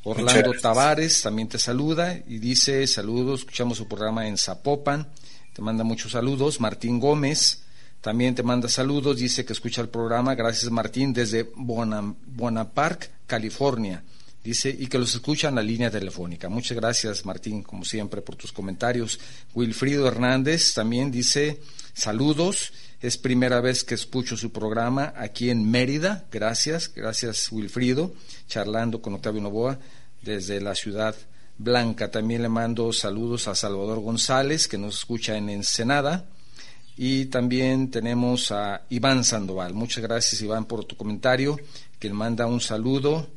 Orlando Tavares también te saluda y dice saludos, escuchamos su programa en Zapopan, te manda muchos saludos. Martín Gómez también te manda saludos, dice que escucha el programa, gracias Martín, desde Bonaparte, California. Dice, y que los escuchan la línea telefónica. Muchas gracias, Martín, como siempre, por tus comentarios. Wilfrido Hernández también dice, saludos. Es primera vez que escucho su programa aquí en Mérida. Gracias, gracias, Wilfrido. Charlando con Octavio Novoa desde la ciudad blanca. También le mando saludos a Salvador González, que nos escucha en Ensenada. Y también tenemos a Iván Sandoval. Muchas gracias, Iván, por tu comentario, que le manda un saludo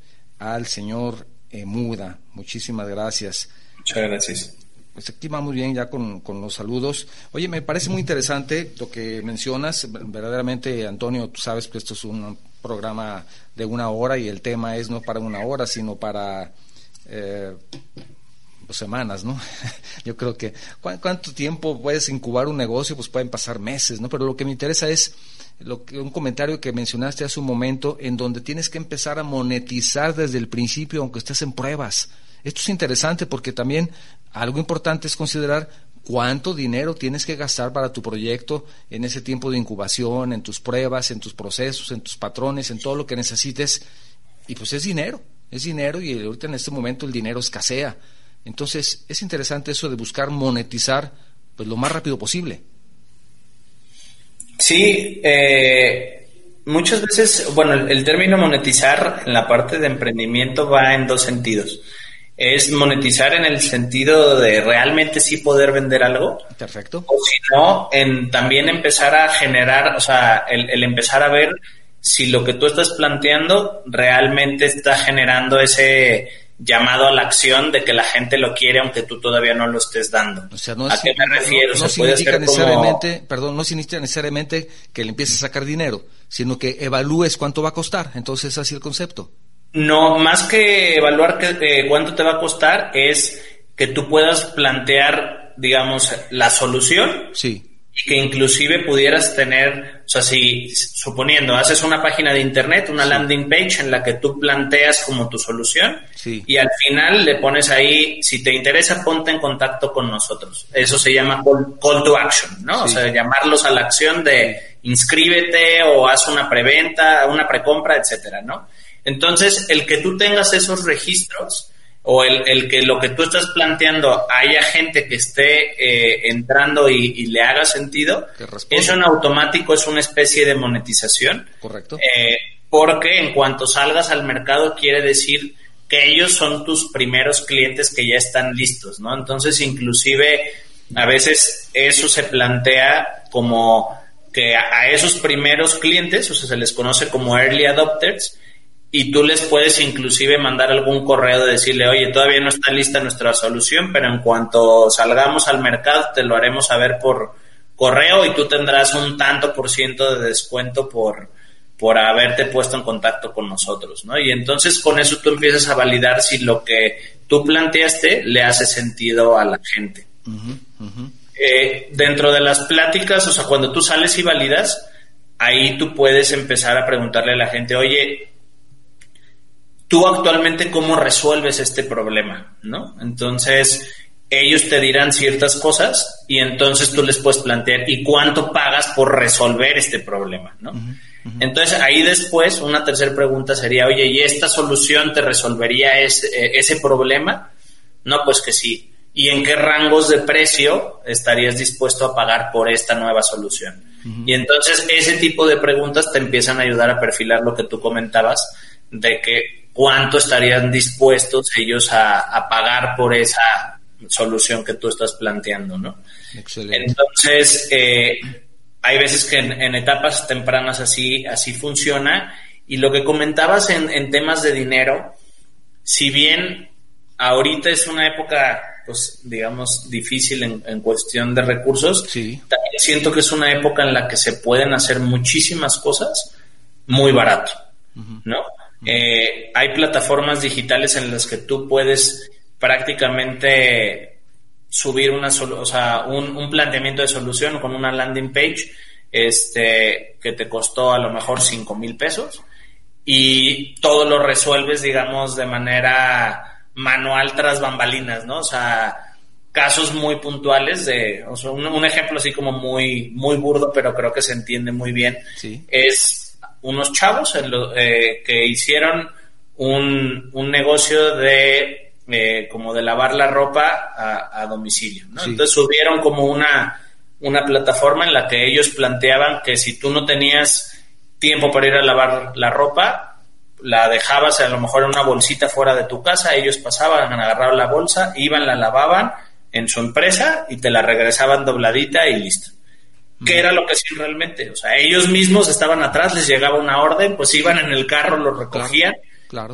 al señor Emuda. Muchísimas gracias. Muchas gracias. Pues aquí vamos bien ya con, los saludos. Oye, me parece muy interesante lo que mencionas. Verdaderamente, Antonio, tú sabes que esto es un programa de una hora y el tema es no para una hora, sino para eh, pues, semanas, ¿no? Yo creo que ¿cuánto tiempo puedes incubar un negocio? Pues pueden pasar meses, ¿no? Pero lo que me interesa es lo que, un comentario que mencionaste hace un momento, en donde tienes que empezar a monetizar desde el principio, aunque estés en pruebas. Esto es interesante porque también algo importante es considerar cuánto dinero tienes que gastar para tu proyecto en ese tiempo de incubación, en tus pruebas, en tus procesos, en tus patrones, en todo lo que necesites. Y pues es dinero, es dinero y ahorita en este momento el dinero escasea. Entonces es interesante eso de buscar monetizar pues lo más rápido posible. Sí, eh, muchas veces, bueno, el, término monetizar en la parte de emprendimiento va en dos sentidos. Es monetizar en el sentido de realmente sí poder vender algo. Perfecto. O si no, en también empezar a generar, o sea, el, empezar a ver si lo que tú estás planteando realmente está generando ese, llamado a la acción de que la gente lo quiere aunque tú todavía no lo estés dando. O sea, no ¿A qué me refiero? No, significa necesariamente, perdón, no significa necesariamente que le empieces a sacar dinero, sino que evalúes cuánto va a costar. Entonces, así el concepto. No, más que evaluar que, cuánto te va a costar, es que tú puedas plantear, digamos, la solución. Sí y que inclusive pudieras tener, o sea, si suponiendo, haces una página de internet, una landing page en la que tú planteas como tu solución y al final le pones ahí, si te interesa, ponte en contacto con nosotros. Eso se llama call, to action, ¿no? O sea, llamarlos a la acción de inscríbete o haz una preventa, una precompra, etcétera, ¿no? Entonces, el que tú tengas esos registros, o el, el, que lo que tú estás planteando haya gente que esté eh, entrando y, le haga sentido, eso en automático es una especie de monetización. Correcto. Eh, porque en cuanto salgas al mercado quiere decir que ellos son tus primeros clientes que ya están listos, ¿no? Entonces, inclusive, a veces eso se plantea como que a esos primeros clientes, o sea, se les conoce como early adopters, y tú les puedes inclusive mandar algún correo de decirle, oye, todavía no está lista nuestra solución, pero en cuanto salgamos al mercado te lo haremos saber por correo y tú tendrás un tanto por ciento de descuento por, por haberte puesto en contacto con nosotros, ¿no? Y entonces con eso tú empiezas a validar si lo que tú planteaste le hace sentido a la gente. Eh, dentro de las pláticas, o sea, cuando tú sales y validas, ahí tú puedes empezar a preguntarle a la gente, oye, tú actualmente cómo resuelves este problema, ¿no? Entonces, ellos te dirán ciertas cosas y entonces tú les puedes plantear, ¿y cuánto pagas por resolver este problema, ¿no? Entonces, ahí después, una tercera pregunta sería, oye, ¿y esta solución te resolvería ese, eh, ese problema? No, pues que sí. ¿Y en qué rangos de precio estarías dispuesto a pagar por esta nueva solución? Y entonces ese tipo de preguntas te empiezan a ayudar a perfilar lo que tú comentabas, de que cuánto estarían dispuestos ellos a, pagar por esa solución que tú estás planteando, ¿no? Excelente. Entonces, eh, hay veces que en, etapas tempranas así, así funciona. Y lo que comentabas en, temas de dinero, si bien ahorita es una época, pues, digamos, difícil en, cuestión de recursos, también siento que es una época en la que se pueden hacer muchísimas cosas muy barato, ¿no? Eh, hay plataformas digitales en las que tú puedes prácticamente subir una o sea, un, planteamiento de solución con una landing page este, que te costó a lo mejor 5 mil pesos y todo lo resuelves, digamos, de manera manual tras bambalinas, ¿no? O sea, casos muy puntuales de, o sea, un, ejemplo así como muy, muy burdo, pero creo que se entiende muy bien, es unos chavos eh, que hicieron un, un negocio de eh, como de lavar la ropa a, domicilio, ¿no? Entonces subieron como una, una plataforma en la que ellos planteaban que si tú no tenías tiempo para ir a lavar la ropa, la dejabas a lo mejor en una bolsita fuera de tu casa, ellos pasaban, agarraban la bolsa, iban, la lavaban en su empresa y te la regresaban dobladita y listo. ¿Qué era lo que hacían realmente? O sea, ellos mismos estaban atrás, les llegaba una orden, pues iban en el carro, lo recogían.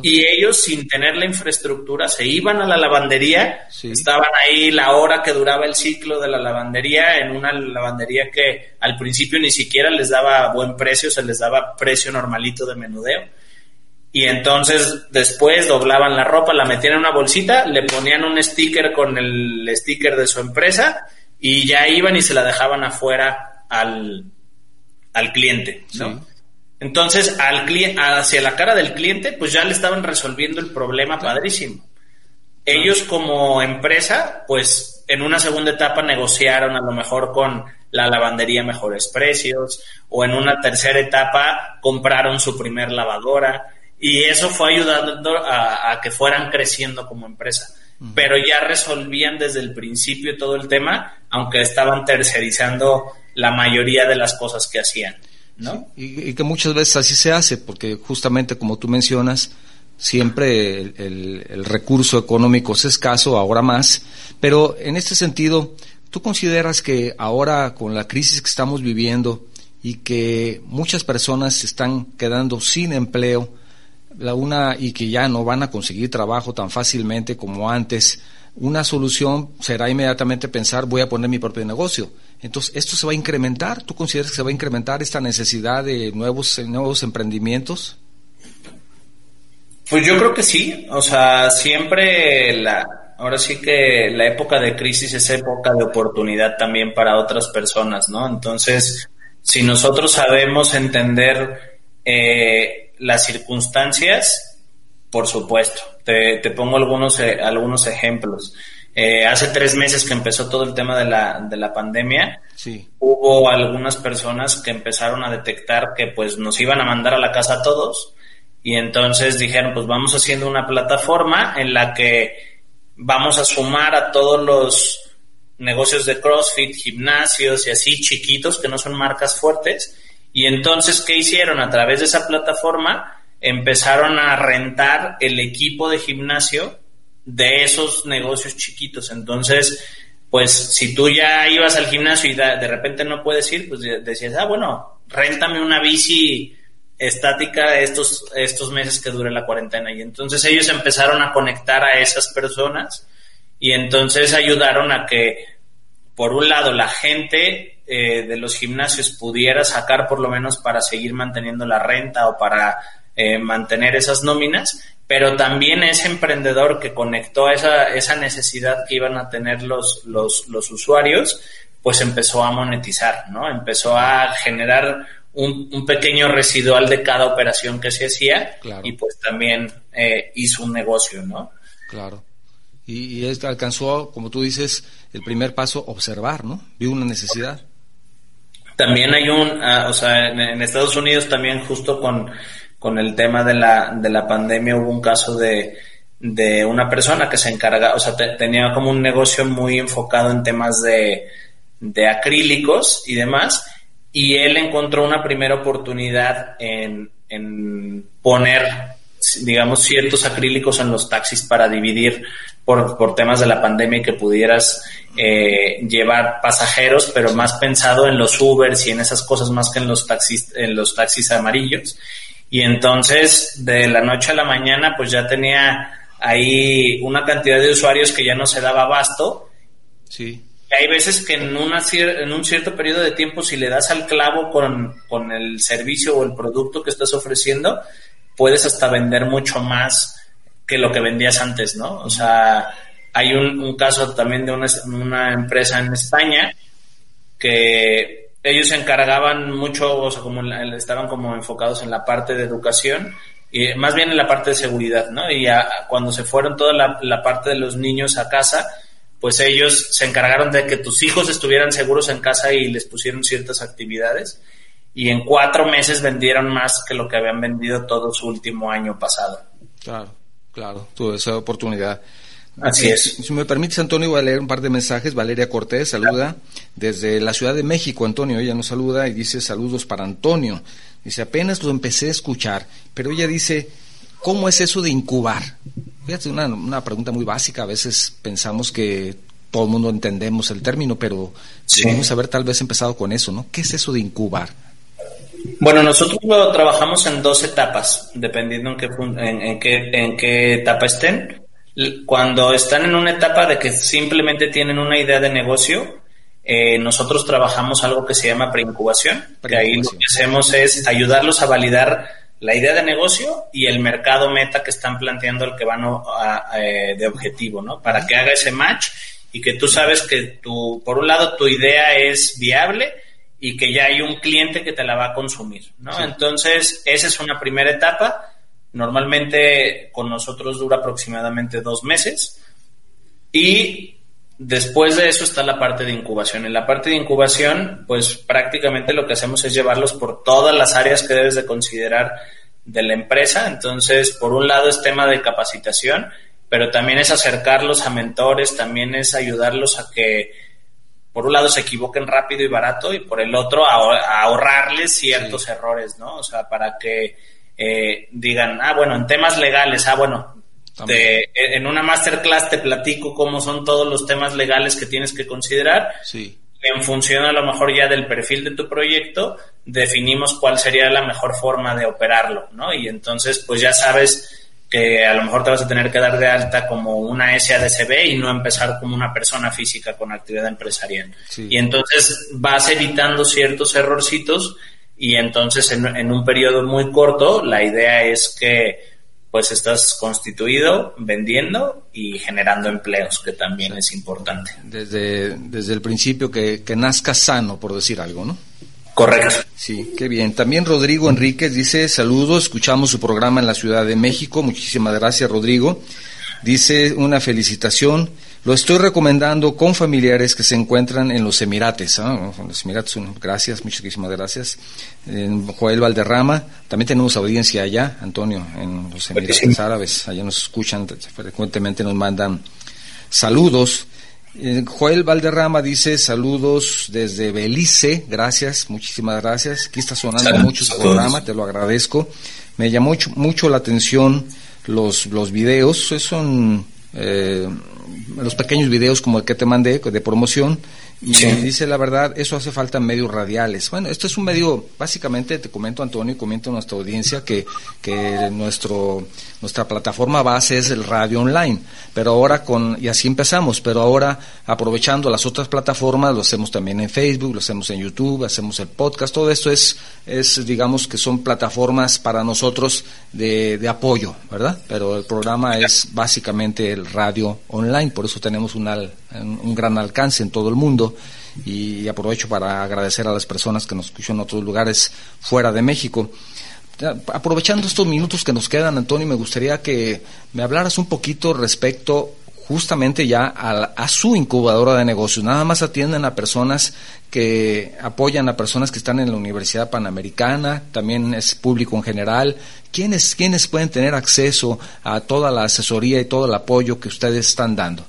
Y ellos, sin tener la infraestructura, se iban a la lavandería, estaban ahí la hora que duraba el ciclo de la lavandería, en una lavandería que al principio ni siquiera les daba buen precio, se les daba precio normalito de menudeo. Y entonces después doblaban la ropa, la metían en una bolsita, le ponían un sticker con el sticker de su empresa y ya iban y se la dejaban afuera al, al cliente, ¿no? Entonces, al hacia la cara del cliente, pues ya le estaban resolviendo el problema padrísimo. Ellos como empresa, pues en una segunda etapa negociaron a lo mejor con la lavandería mejores precios o en una tercera etapa compraron su primer lavadora y eso fue ayudando a que fueran creciendo como empresa. Pero ya resolvían desde el principio todo el tema, aunque estaban tercerizando la mayoría de las cosas que hacían. ¿no? y, que muchas veces así se hace, porque justamente como tú mencionas, siempre el, recurso económico es escaso, ahora más, pero en este sentido, ¿tú consideras que ahora con la crisis que estamos viviendo y que muchas personas se están quedando sin empleo, la una y que ya no van a conseguir trabajo tan fácilmente como antes, una solución será inmediatamente pensar voy a poner mi propio negocio. Entonces, ¿esto se va a incrementar? ¿Tú consideras que se va a incrementar esta necesidad de nuevos, nuevos emprendimientos? Pues yo creo que sí, o sea, siempre la, ahora sí que la época de crisis es época de oportunidad también para otras personas, ¿no? Entonces, si nosotros sabemos entender eh, las circunstancias, por supuesto. Te, pongo algunos, eh, algunos ejemplos. Eh, hace tres meses que empezó todo el tema de la, de la pandemia, sí. hubo algunas personas que empezaron a detectar que pues nos iban a mandar a la casa a todos y entonces dijeron, pues vamos haciendo una plataforma en la que vamos a sumar a todos los negocios de CrossFit, gimnasios y así chiquitos que no son marcas fuertes. Y entonces, ¿qué hicieron? A través de esa plataforma empezaron a rentar el equipo de gimnasio de esos negocios chiquitos. Entonces, pues si tú ya ibas al gimnasio y de, repente no puedes ir, pues decías, ah, bueno, réntame una bici estática estos, estos meses que dure la cuarentena. Y entonces ellos empezaron a conectar a esas personas y entonces ayudaron a que, por un lado, la gente eh, de los gimnasios pudiera sacar por lo menos para seguir manteniendo la renta o para eh, mantener esas nóminas, pero también ese emprendedor que conectó esa, esa necesidad que iban a tener los, los, los usuarios, pues empezó a monetizar, ¿no? Empezó a generar un, pequeño residual de cada operación que se hacía y pues también eh, hizo un negocio, ¿no? Claro. Y, y alcanzó, como tú dices, el primer paso, observar, ¿no? Vio una necesidad. También hay un, ah, o sea, en, Estados Unidos también justo con, con el tema de la, de la pandemia hubo un caso de, de una persona que se encarga, o sea, tenía como un negocio muy enfocado en temas de, de acrílicos y demás, y él encontró una primera oportunidad en, poner, digamos, ciertos acrílicos en los taxis para dividir por, por temas de la pandemia y que pudieras eh, llevar pasajeros, pero más pensado en los Ubers y en esas cosas más que en los taxis, en los taxis amarillos. Y entonces, de la noche a la mañana, pues ya tenía ahí una cantidad de usuarios que ya no se daba abasto. Sí hay veces que en, una, en un cierto periodo de tiempo, si le das al clavo con, con el servicio o el producto que estás ofreciendo, puedes hasta vender mucho más que lo que vendías antes, ¿no? O sea, hay un, un caso también de una, una, empresa en España que ellos se encargaban mucho, o sea, como estaban como enfocados en la parte de educación y más bien en la parte de seguridad, ¿no? Y cuando se fueron toda la, la parte de los niños a casa, pues ellos se encargaron de que tus hijos estuvieran seguros en casa y les pusieron ciertas actividades y en cuatro meses vendieron más que lo que habían vendido todo su último año pasado. Claro, claro, tuve esa oportunidad. Así es. Si me permites, Antonio, voy a leer un par de mensajes. Valeria Cortés saluda desde la Ciudad de México. Antonio, ella nos saluda y dice saludos para Antonio. Dice, apenas lo empecé a escuchar, pero ella dice, ¿cómo es eso de incubar? Fíjate, una, una pregunta muy básica. A veces pensamos que todo el mundo entendemos el término, pero sí. debemos haber tal vez empezado con eso, ¿no? ¿Qué es eso de incubar? Bueno, nosotros lo trabajamos en dos etapas, dependiendo en qué, en, qué, en qué etapa estén. Cuando están en una etapa de que simplemente tienen una idea de negocio, eh, nosotros trabajamos algo que se llama preincubación, que ahí lo que hacemos es ayudarlos a validar la idea de negocio y el mercado meta que están planteando el que van a, eh, de objetivo, ¿no? Para que haga ese match y que tú sabes que tu, por un lado tu idea es viable y que ya hay un cliente que te la va a consumir, ¿no? Entonces, esa es una primera etapa. Normalmente con nosotros dura aproximadamente dos meses y Después de eso está la parte de incubación. En la parte de incubación, pues prácticamente lo que hacemos es llevarlos por todas las áreas que debes de considerar de la empresa. Entonces, por un lado es tema de capacitación, pero también es acercarlos a mentores, también es ayudarlos a que, por un lado, se equivoquen rápido y barato y por el otro, a, ahorrarles ciertos errores, ¿no? O sea, para que eh, digan, ah, bueno, en temas legales, ah, bueno, en una masterclass te platico cómo son todos los temas legales que tienes que considerar. Sí. en función a lo mejor ya del perfil de tu proyecto, definimos cuál sería la mejor forma de operarlo, ¿no? Y entonces, pues ya sabes que a lo mejor te vas a tener que dar de alta como una SADCB y no empezar como una persona física con actividad empresarial. Y entonces vas evitando ciertos errorcitos y entonces en, en un periodo muy corto la idea es que pues estás constituido, vendiendo y generando empleos, que también es importante. Desde, desde el principio que, que nazca sano, por decir algo, ¿no? Correcto. Sí, qué bien. También Rodrigo Enríquez dice, saludos, escuchamos su programa en la Ciudad de México. Muchísimas gracias, Rodrigo. Dice una felicitación lo estoy recomendando con familiares que se encuentran en los Emirates. ¿ah? los Emirates, gracias, muchísimas gracias. En Joel Valderrama, también tenemos audiencia allá, Antonio, en los Emirates Árabes. Allá nos escuchan, frecuentemente nos mandan saludos. Eh, Joel Valderrama dice saludos desde Belice, gracias, muchísimas gracias. Aquí está sonando mucho su programa, te lo agradezco. Me llamó mucho, mucho la atención los, los videos, son eh, los pequeños videos como el que te mandé de promoción y dice la verdad, eso hace falta en medios radiales. Bueno, esto es un medio, básicamente te comento Antonio y comento a nuestra audiencia que, que nuestro, nuestra plataforma base es el radio online, pero ahora con, y así empezamos, pero ahora aprovechando las otras plataformas, lo hacemos también en Facebook, lo hacemos en YouTube, hacemos el podcast, todo esto es, es digamos que son plataformas para nosotros de, de apoyo, ¿verdad? Pero el programa es básicamente el radio online, por eso tenemos un, un gran alcance en todo el mundo y aprovecho para agradecer a las personas que nos escuchan en otros lugares fuera de México. Aprovechando estos minutos que nos quedan, Antonio, me gustaría que me hablaras un poquito respecto justamente ya a, su incubadora de negocios. Nada más atienden a personas que apoyan a personas que están en la Universidad Panamericana, también es público en general. ¿Quiénes, ¿Quiénes pueden tener acceso a toda la asesoría y todo el apoyo que ustedes están dando?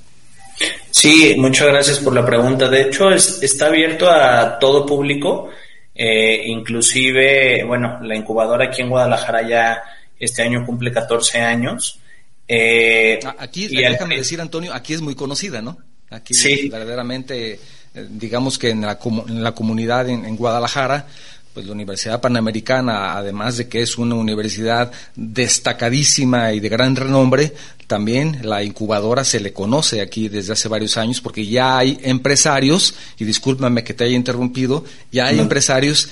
Sí, muchas gracias por la pregunta. De hecho, está abierto a todo público, eh, inclusive, bueno, la incubadora aquí en Guadalajara ya este año cumple 14 años. Eh, aquí, déjame decir, Antonio, aquí es muy conocida, ¿no? Aquí verdaderamente, eh, digamos que en la, en la comunidad en Guadalajara, pues la Universidad Panamericana, además de que es una universidad destacadísima y de gran renombre, también la incubadora se le conoce aquí desde hace varios años porque ya hay empresarios, y discúlpame que te haya interrumpido, ya hay empresarios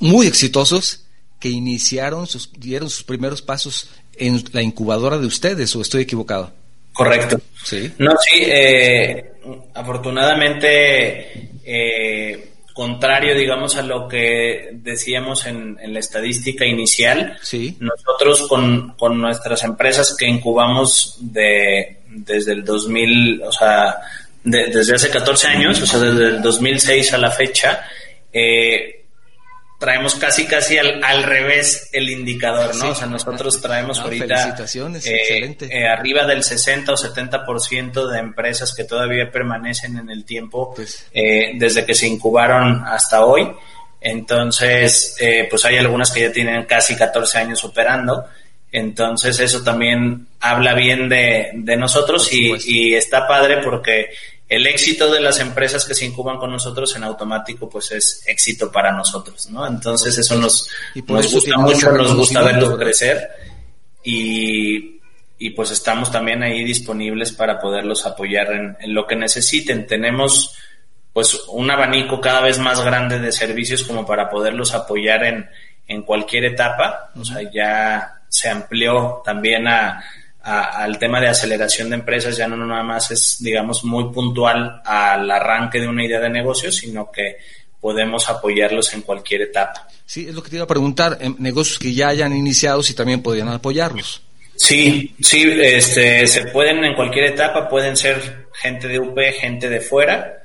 muy exitosos que iniciaron, sus, dieron sus primeros pasos en la incubadora de ustedes, o estoy equivocado. Correcto. Sí. No, sí, eh, afortunadamente eh, contrario, digamos, a lo que decíamos en, la estadística inicial, sí. nosotros con, con, nuestras empresas que incubamos de, desde el 2000, o sea, desde hace 14 años, o sea, desde el 2006 a la fecha, eh, traemos casi casi al, al revés el indicador, ¿no? O sea, nosotros traemos ahorita eh, eh, arriba del 60 o 70% de empresas que todavía permanecen en el tiempo pues. eh, desde que se incubaron hasta hoy. Entonces, pues hay algunas que ya tienen casi 14 años operando. Entonces eso también habla bien de, de nosotros y, y, está padre porque el éxito de las empresas que se incuban con nosotros en automático pues es éxito para nosotros, ¿no? Entonces eso nos, nos gusta mucho, nos gusta verlos crecer y, y, pues estamos también ahí disponibles para poderlos apoyar en, en, lo que necesiten. Tenemos pues un abanico cada vez más grande de servicios como para poderlos apoyar en, en cualquier etapa, o sea, ya se amplió también a al tema de aceleración de empresas ya no nada más es, digamos, muy puntual al arranque de una idea de negocio, sino que podemos apoyarlos en cualquier etapa. Sí, es lo que te iba a preguntar, en negocios que ya hayan iniciado, si también podrían apoyarlos. Sí, sí, este, se pueden en cualquier etapa, pueden ser gente de UP, gente de fuera,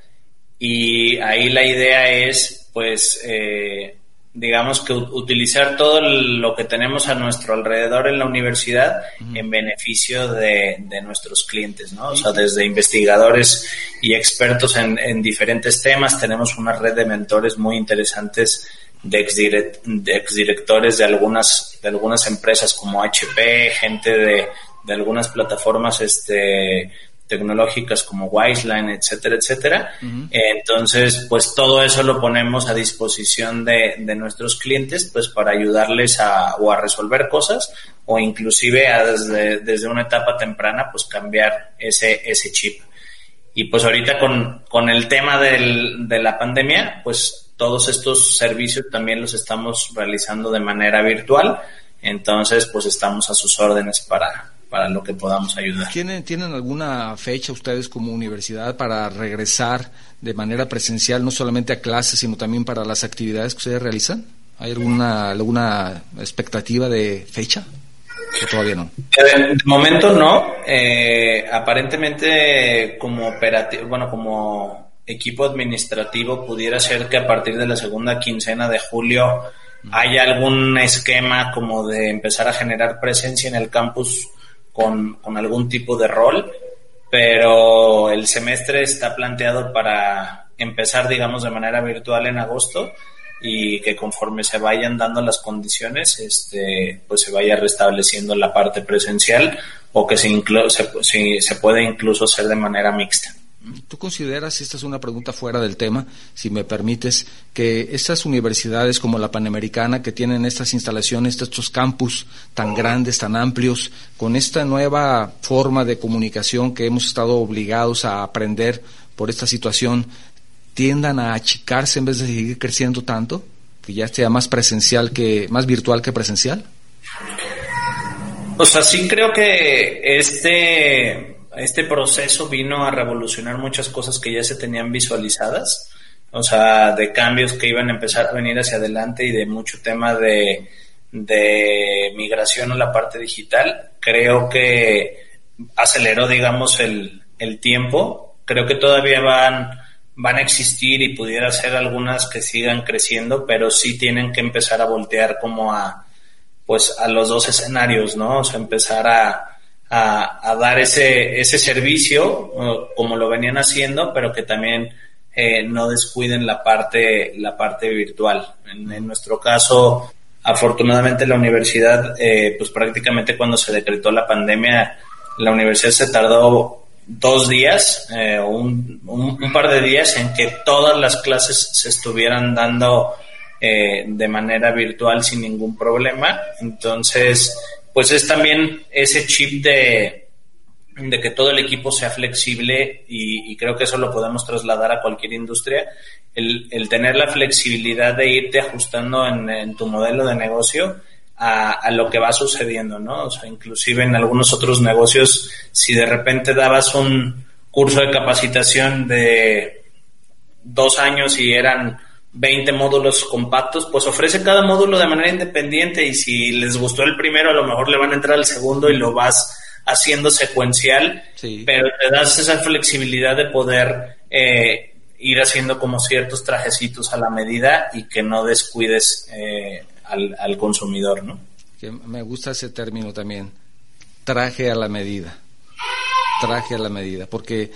y ahí la idea es, pues, eh, digamos que utilizar todo lo que tenemos a nuestro alrededor en la universidad en beneficio de, nuestros clientes, ¿no? O sea, desde investigadores y expertos en, en, diferentes temas, tenemos una red de mentores muy interesantes de, exdirect, de exdirectores de algunas, de algunas empresas como HP, gente de, de algunas plataformas este, tecnológicas como Wiseline, etcétera, etcétera. Entonces, pues todo eso lo ponemos a disposición de, de, nuestros clientes, pues para ayudarles a, o a resolver cosas o inclusive a desde, desde una etapa temprana, pues cambiar ese, ese chip. Y pues ahorita con, con el tema del, de la pandemia, pues todos estos servicios también los estamos realizando de manera virtual. Entonces, pues estamos a sus órdenes para, para lo que podamos ayudar. ¿Tienen, ¿Tienen alguna fecha ustedes como universidad para regresar de manera presencial, no solamente a clases, sino también para las actividades que ustedes realizan? ¿Hay alguna, alguna expectativa de fecha? ¿O todavía no? De momento no. Eh, aparentemente, como operativo, bueno, como equipo administrativo, pudiera ser que a partir de la segunda quincena de julio haya algún esquema como de empezar a generar presencia en el campus con, algún tipo de rol, pero el semestre está planteado para empezar, digamos, de manera virtual en agosto y que conforme se vayan dando las condiciones, este, pues se vaya restableciendo la parte presencial o que se, se, se puede incluso hacer de manera mixta. ¿Tú consideras, esta es una pregunta fuera del tema, si me permites, que estas universidades como la Panamericana, que tienen estas instalaciones, estos campus tan grandes, tan amplios, con esta nueva forma de comunicación que hemos estado obligados a aprender por esta situación, tiendan a achicarse en vez de seguir creciendo tanto? Que ya sea más presencial que, más virtual que presencial? O sea, sí creo que este este proceso vino a revolucionar muchas cosas que ya se tenían visualizadas, o sea, de cambios que iban a empezar a venir hacia adelante y de mucho tema de, de migración a la parte digital. Creo que aceleró, digamos, el, el tiempo. Creo que todavía van, van a existir y pudiera ser algunas que sigan creciendo, pero sí tienen que empezar a voltear como a, pues, a los dos escenarios, ¿no? O sea, empezar a, a, dar ese, ese servicio como lo venían haciendo, pero que también eh, no descuiden la parte, la parte virtual. En, nuestro caso, afortunadamente la universidad, eh, pues prácticamente cuando se decretó la pandemia, la universidad se tardó dos días eh, un, un, par de días en que todas las clases se estuvieran dando de manera virtual sin ningún problema. Entonces, pues es también ese chip de, de que todo el equipo sea flexible y, creo que eso lo podemos trasladar a cualquier industria, el, el tener la flexibilidad de irte ajustando en, tu modelo de negocio a, a, lo que va sucediendo, ¿no? O sea, inclusive en algunos otros negocios, si de repente dabas un curso de capacitación de dos años y eran 20 módulos compactos, pues ofrece cada módulo de manera independiente y si les gustó el primero, a lo mejor le van a entrar al segundo y lo vas haciendo secuencial, pero te das esa flexibilidad de poder eh, ir haciendo como ciertos trajecitos a la medida y que no descuides eh, al, al, consumidor, ¿no? me gusta ese término también, traje a la medida, traje a la medida, porque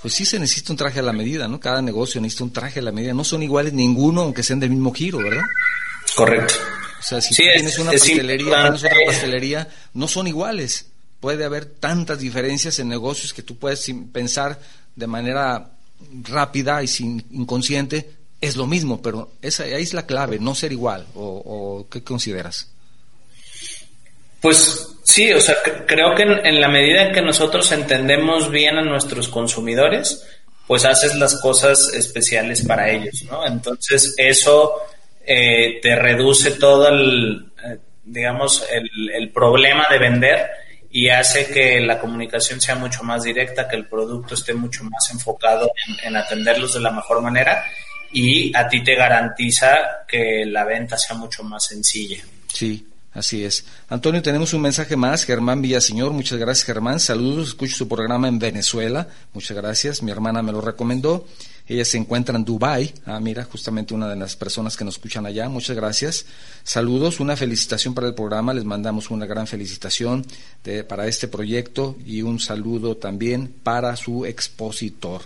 pues sí se necesita un traje a la medida, ¿no? Cada negocio necesita un traje a la medida. No son iguales ninguno, aunque sean del mismo giro, ¿verdad? Correcto. O sea, si tienes una pastelería, tienes otra pastelería, no son iguales. Puede haber tantas diferencias en negocios que tú puedes pensar de manera rápida y sin inconsciente, es lo mismo, pero esa ahí es la clave, no ser igual. ¿O, o qué consideras? Pues sí, o sea, creo que en, la medida en que nosotros entendemos bien a nuestros consumidores, pues haces las cosas especiales para ellos, ¿no? Entonces eso eh, te reduce todo el, eh, digamos, el, problema de vender y hace que la comunicación sea mucho más directa, que el producto esté mucho más enfocado en, en atenderlos de la mejor manera y a ti te garantiza que la venta sea mucho más sencilla. Sí, Así es. Antonio, tenemos un mensaje más. Germán Villaseñor, muchas gracias Germán. Saludos, escucho su programa en Venezuela. Muchas gracias. Mi hermana me lo recomendó. Ella se encuentra en Dubai. Ah, mira, justamente una de las personas que nos escuchan allá. Muchas gracias. Saludos, una felicitación para el programa. Les mandamos una gran felicitación para este proyecto y un saludo también para su expositor.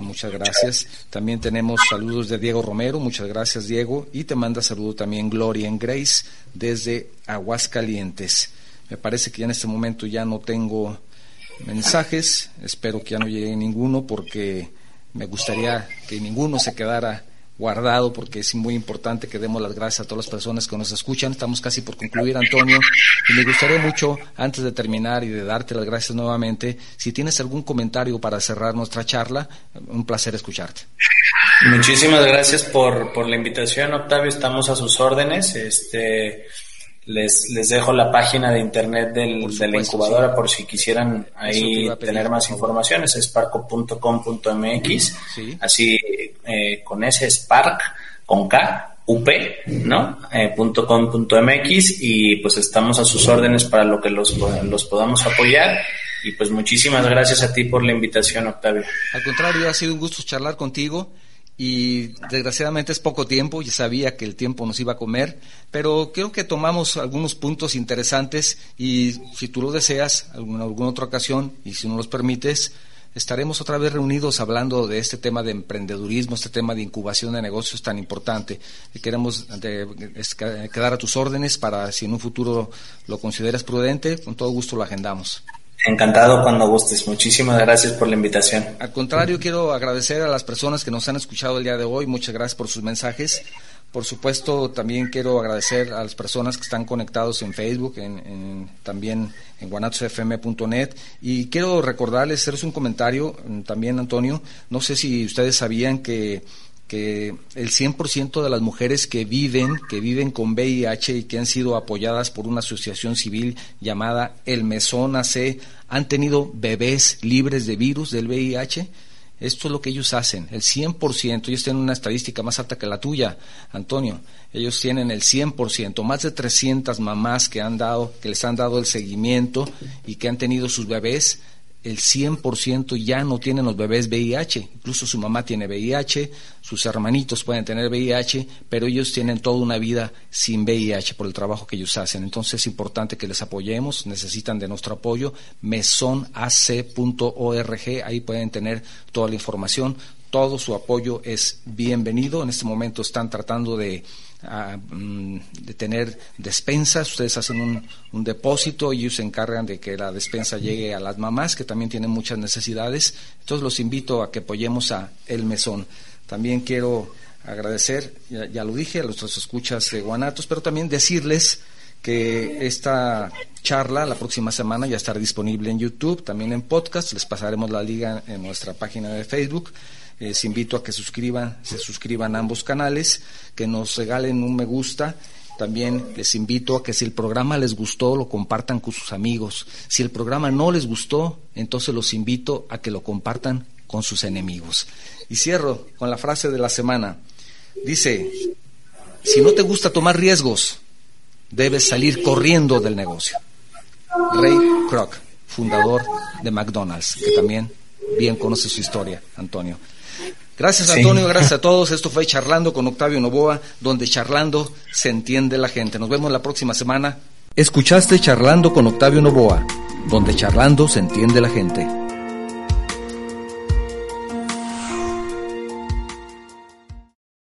Muchas gracias. También tenemos saludos de Diego Romero. Muchas gracias, Diego. Y te manda saludo también Gloria en Grace desde Aguascalientes. Me parece que ya en este momento ya no tengo mensajes. Espero que ya no llegue ninguno porque me gustaría que ninguno se quedara guardado porque es muy importante que demos las gracias a todas las personas que nos escuchan. Estamos casi por concluir, Antonio, y me gustaría mucho, antes de terminar y de darte las gracias nuevamente, si tienes algún comentario para cerrar nuestra charla, un placer escucharte. Muchísimas gracias por, por la invitación, Octavio. Estamos a sus órdenes. Este, les, les dejo la página de internet del, de la incubadora por si quisieran ahí tener más información. Es sparco.com.mx. Así eh, con ese Spark, con K, UP, ¿no? Eh, .com.mx y pues estamos a sus órdenes para lo que los, los podamos apoyar. Y pues muchísimas gracias a ti por la invitación, Octavio. Al contrario, ha sido un gusto charlar contigo y desgraciadamente es poco tiempo, ya sabía que el tiempo nos iba a comer, pero creo que tomamos algunos puntos interesantes y si tú lo deseas, en alguna otra ocasión, y si no los permites, estaremos otra vez reunidos hablando de este tema de emprendedurismo, este tema de incubación de negocios tan importante. Queremos quedar a tus órdenes para si en un futuro lo consideras prudente, con todo gusto lo agendamos. Encantado cuando gustes. Muchísimas gracias por la invitación. Al contrario, quiero agradecer a las personas que nos han escuchado el día de hoy. Muchas gracias por sus mensajes. Por supuesto, también quiero agradecer a las personas que están conectados en Facebook, en, también en guanatosfm.net. Y quiero recordarles, hacerles un comentario mm, también, Antonio. No sé si ustedes sabían que que el 100% de las mujeres que viven, que viven con VIH y que han sido apoyadas por una asociación civil llamada El Mesón AC, han tenido bebés libres de virus del VIH. Esto es lo que ellos hacen, el 100%. Ellos tienen una estadística más alta que la tuya, Antonio. Ellos tienen el 100%, más de 300 mamás que han dado, que les han dado el seguimiento y que han tenido sus bebés el 100% ya no tienen los bebés VIH, incluso su mamá tiene VIH, sus hermanitos pueden tener VIH, pero ellos tienen toda una vida sin VIH por el trabajo que ellos hacen. Entonces es importante que les apoyemos, necesitan de nuestro apoyo, mesonac.org, ahí pueden tener toda la información, todo su apoyo es bienvenido. En este momento están tratando de Mm, de tener despensas, ustedes hacen un, un, depósito y ellos se encargan de que la despensa llegue a las mamás que también tienen muchas necesidades. Entonces los invito a que apoyemos a El Mesón. También quiero agradecer, ya, lo dije, a nuestros escuchas de Guanatos, pero también decirles que esta charla la próxima semana ya estará disponible en YouTube, también en podcast, les pasaremos la liga en nuestra página de Facebook les invito a que suscriban, se suscriban a ambos canales, que nos regalen un me gusta. También les invito a que si el programa les gustó, lo compartan con sus amigos. Si el programa no les gustó, entonces los invito a que lo compartan con sus enemigos. Y cierro con la frase de la semana. Dice, si no te gusta tomar riesgos, debes salir corriendo del negocio. Ray Kroc, fundador de McDonald's, que también bien conoce su historia, Antonio. Gracias Antonio, gracias a todos. Esto fue Charlando con Octavio Novoa, donde charlando se entiende la gente. Nos vemos la próxima semana. Escuchaste Charlando con Octavio Novoa, donde charlando se entiende la gente.